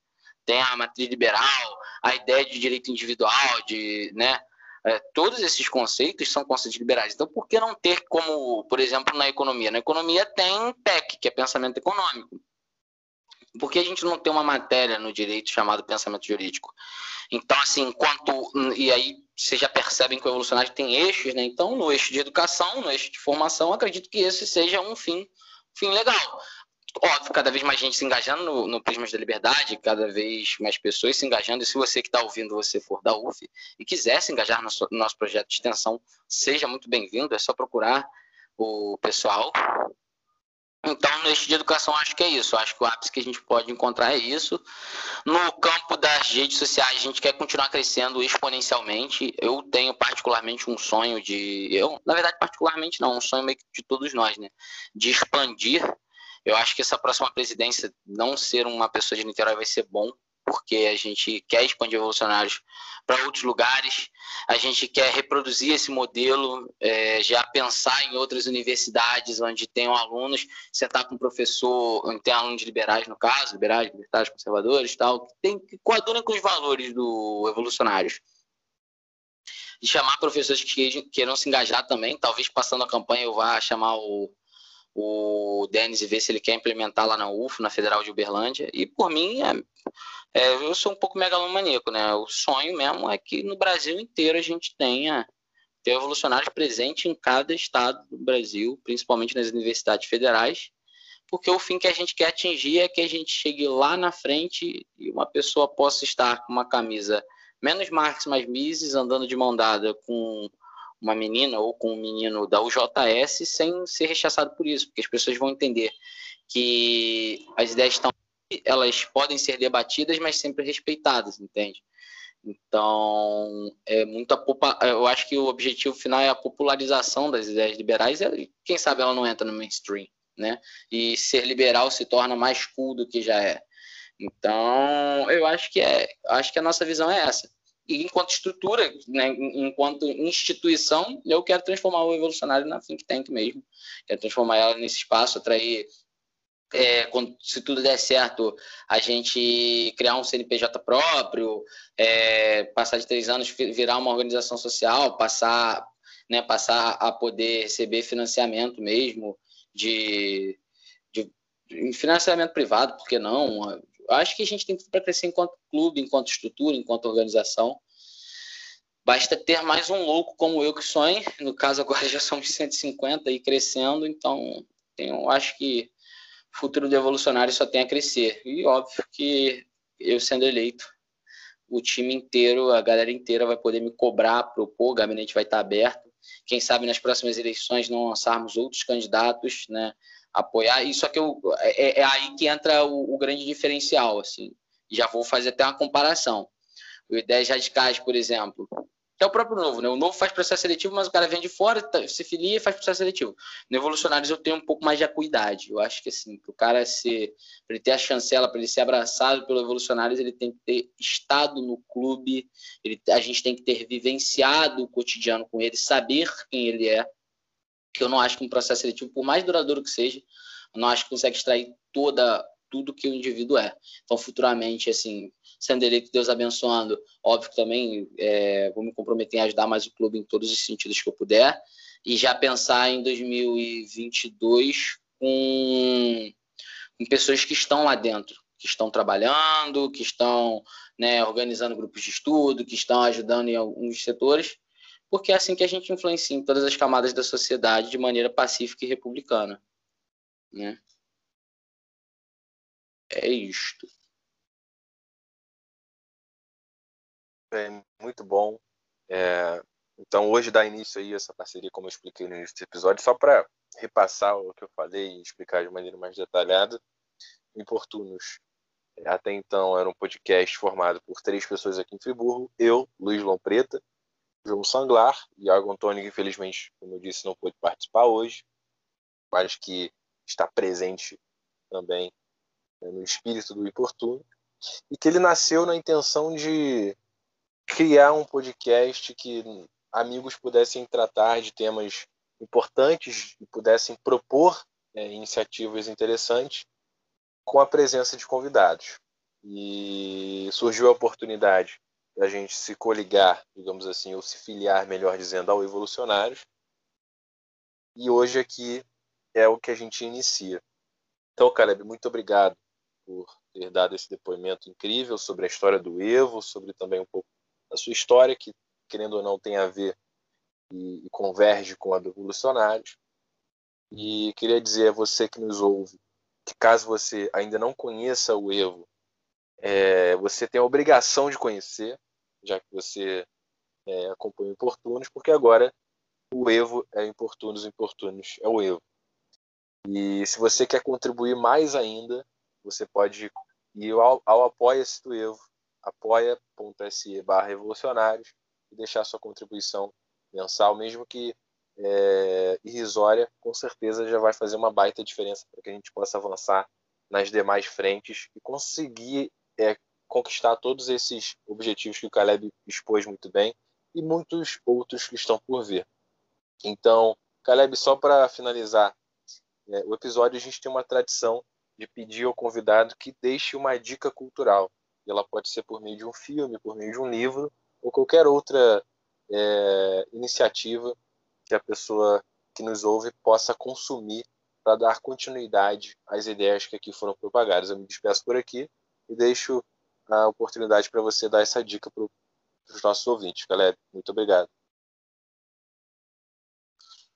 têm a matriz liberal, a ideia de direito individual, de. Né, é, todos esses conceitos são conceitos liberais. Então, por que não ter como, por exemplo, na economia? Na economia tem PEC, que é pensamento econômico. Por que a gente não tem uma matéria no direito chamada pensamento jurídico? Então, assim, enquanto. E aí vocês já percebem que o evolucionário tem eixos, né? Então, no eixo de educação, no eixo de formação, acredito que esse seja um fim, fim legal. Óbvio cada vez mais gente se engajando no, no Prismas da Liberdade, cada vez mais pessoas se engajando. E se você que está ouvindo, você for da UF e quiser se engajar no, no nosso projeto de extensão, seja muito bem-vindo. É só procurar o pessoal então, neste de educação, acho que é isso. Acho que o ápice que a gente pode encontrar é isso. No campo das redes sociais, a gente quer continuar crescendo exponencialmente. Eu tenho particularmente um sonho de. Eu, na verdade, particularmente não, um sonho meio que de todos nós, né? De expandir. Eu acho que essa próxima presidência, não ser uma pessoa de Niterói vai ser bom, porque a gente quer expandir revolucionários para outros lugares, a gente quer reproduzir esse modelo, é, já pensar em outras universidades onde tenham alunos, sentar com um professor, onde tem alunos liberais, no caso, liberais, libertários, conservadores, tal, que, tem, que coadunam com os valores do revolucionários. E chamar professores que queiram se engajar também, talvez passando a campanha eu vá chamar o o Denis e ver se ele quer implementar lá na UF, na Federal de Uberlândia. E por mim, é, é, eu sou um pouco megalomaníaco, né? O sonho mesmo é que no Brasil inteiro a gente tenha ter revolucionários presentes em cada estado do Brasil, principalmente nas universidades federais, porque o fim que a gente quer atingir é que a gente chegue lá na frente e uma pessoa possa estar com uma camisa menos Marx, mais Mises, andando de mão dada com uma menina ou com um menino da UJS sem ser rechaçado por isso, porque as pessoas vão entender que as ideias estão elas podem ser debatidas, mas sempre respeitadas, entende? Então, é muito eu acho que o objetivo final é a popularização das ideias liberais, e quem sabe ela não entra no mainstream, né? E ser liberal se torna mais cool do que já é. Então, eu acho que é, acho que a nossa visão é essa e enquanto estrutura, né, enquanto instituição, eu quero transformar o evolucionário na think tank mesmo. Quero transformar ela nesse espaço, atrair, é, se tudo der certo, a gente criar um CNPJ próprio, é, passar de três anos, virar uma organização social, passar, né, passar a poder receber financiamento mesmo de, de, de financiamento privado, por que não? Acho que a gente tem tudo para crescer enquanto clube, enquanto estrutura, enquanto organização. Basta ter mais um louco como eu que sonha. No caso, agora [LAUGHS] já somos 150 e crescendo, então eu acho que o futuro do evolucionário só tem a crescer. E óbvio que eu sendo eleito, o time inteiro, a galera inteira vai poder me cobrar, propor, o gabinete vai estar aberto. Quem sabe nas próximas eleições não lançarmos outros candidatos, né? Apoiar. Isso aqui eu, é, é, aí que entra o, o, grande diferencial, assim. Já vou fazer até uma comparação. O Ideias Radicais, por exemplo, que é o próprio Novo, né? O Novo faz processo seletivo, mas o cara vem de fora, tá, se filia e faz processo seletivo. No Evolucionários eu tenho um pouco mais de acuidade. Eu acho que, assim, para o cara ser, para ele ter a chancela, para ele ser abraçado pelo Evolucionários, ele tem que ter estado no clube, ele, a gente tem que ter vivenciado o cotidiano com ele, saber quem ele é, que eu não acho que um processo seletivo, por mais duradouro que seja, não acho que consegue extrair toda tudo que o indivíduo é. Então, futuramente, assim, sendo eleito, Deus abençoando, óbvio que também é, vou me comprometer em ajudar mais o clube em todos os sentidos que eu puder, e já pensar em 2022 com, com pessoas que estão lá dentro, que estão trabalhando, que estão né, organizando grupos de estudo, que estão ajudando em alguns setores, porque é assim que a gente influencia em todas as camadas da sociedade de maneira pacífica e republicana. Né? É isto. É muito bom. É, então, hoje dá início aí essa parceria, como eu expliquei no início do episódio, só para repassar o que eu falei e explicar de maneira mais detalhada. Importunos. Até então era um podcast formado por três pessoas aqui em Friburgo: eu, Luiz Lompreta, João Sanglar, Iago Antônio, infelizmente, como eu disse, não pôde participar hoje, mas que está presente também né, no espírito do Importuno, e que ele nasceu na intenção de criar um podcast que amigos pudessem tratar de temas importantes e pudessem propor é, iniciativas interessantes com a presença de convidados. E surgiu a oportunidade a gente se coligar, digamos assim, ou se filiar, melhor dizendo, ao Evolucionários. E hoje aqui é o que a gente inicia. Então, Caleb, muito obrigado por ter dado esse depoimento incrível sobre a história do Evo, sobre também um pouco da sua história, que, querendo ou não, tem a ver e, e converge com a do Evolucionários. E queria dizer a você que nos ouve que caso você ainda não conheça o Evo, é, você tem a obrigação de conhecer, já que você é, acompanha o Importunos, porque agora o Evo é Importunos, Importunos é o Evo. E se você quer contribuir mais ainda, você pode ir ao, ao Apoia-se do Evo, apoia.se barra revolucionários, e deixar sua contribuição mensal, mesmo que é, irrisória, com certeza já vai fazer uma baita diferença para que a gente possa avançar nas demais frentes e conseguir é, conquistar todos esses objetivos que o Caleb expôs muito bem e muitos outros que estão por vir. Então, Caleb, só para finalizar é, o episódio, a gente tem uma tradição de pedir ao convidado que deixe uma dica cultural. E ela pode ser por meio de um filme, por meio de um livro, ou qualquer outra é, iniciativa que a pessoa que nos ouve possa consumir para dar continuidade às ideias que aqui foram propagadas. Eu me despeço por aqui e deixo a oportunidade para você dar essa dica para os nossos ouvintes. Caleb, muito obrigado.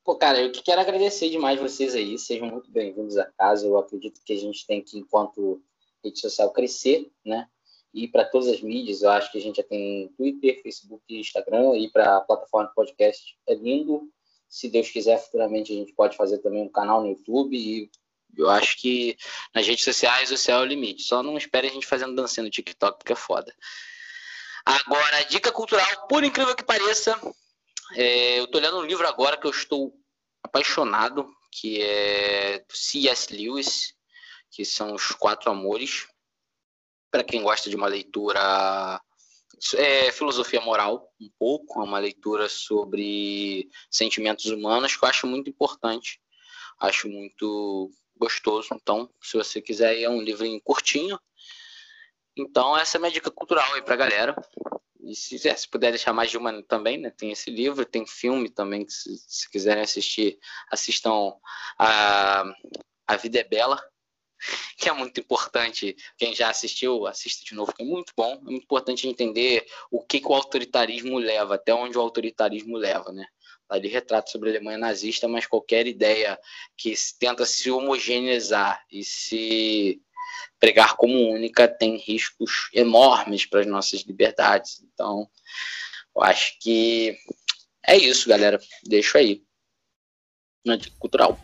Pô, cara, eu quero agradecer demais vocês aí, sejam muito bem-vindos a casa. Eu acredito que a gente tem que, enquanto rede social, crescer, né? E para todas as mídias, eu acho que a gente já tem Twitter, Facebook, Instagram, e para a plataforma de podcast é lindo. Se Deus quiser, futuramente a gente pode fazer também um canal no YouTube e eu acho que nas redes sociais o céu é o limite. Só não espere a gente fazendo dancinha no TikTok, porque é foda. Agora, dica cultural, por incrível que pareça, é, eu tô lendo um livro agora que eu estou apaixonado, que é C.S. Lewis, que são os Quatro Amores. Para quem gosta de uma leitura é, filosofia moral, um pouco, é uma leitura sobre sentimentos humanos que eu acho muito importante, acho muito gostoso. Então, se você quiser, é um livrinho curtinho. Então, essa é a minha dica cultural aí pra galera. E se, se puder deixar mais de uma também, né? Tem esse livro, tem filme também, que se, se quiserem assistir, assistam a A Vida é Bela, [LAUGHS] que é muito importante. Quem já assistiu, assista de novo, que é muito bom. É muito importante entender o que, que o autoritarismo leva, até onde o autoritarismo leva, né? Ali retrata sobre a Alemanha nazista, mas qualquer ideia que tenta se homogeneizar e se pregar como única tem riscos enormes para as nossas liberdades. Então, eu acho que é isso, galera. Deixo aí. Na cultural.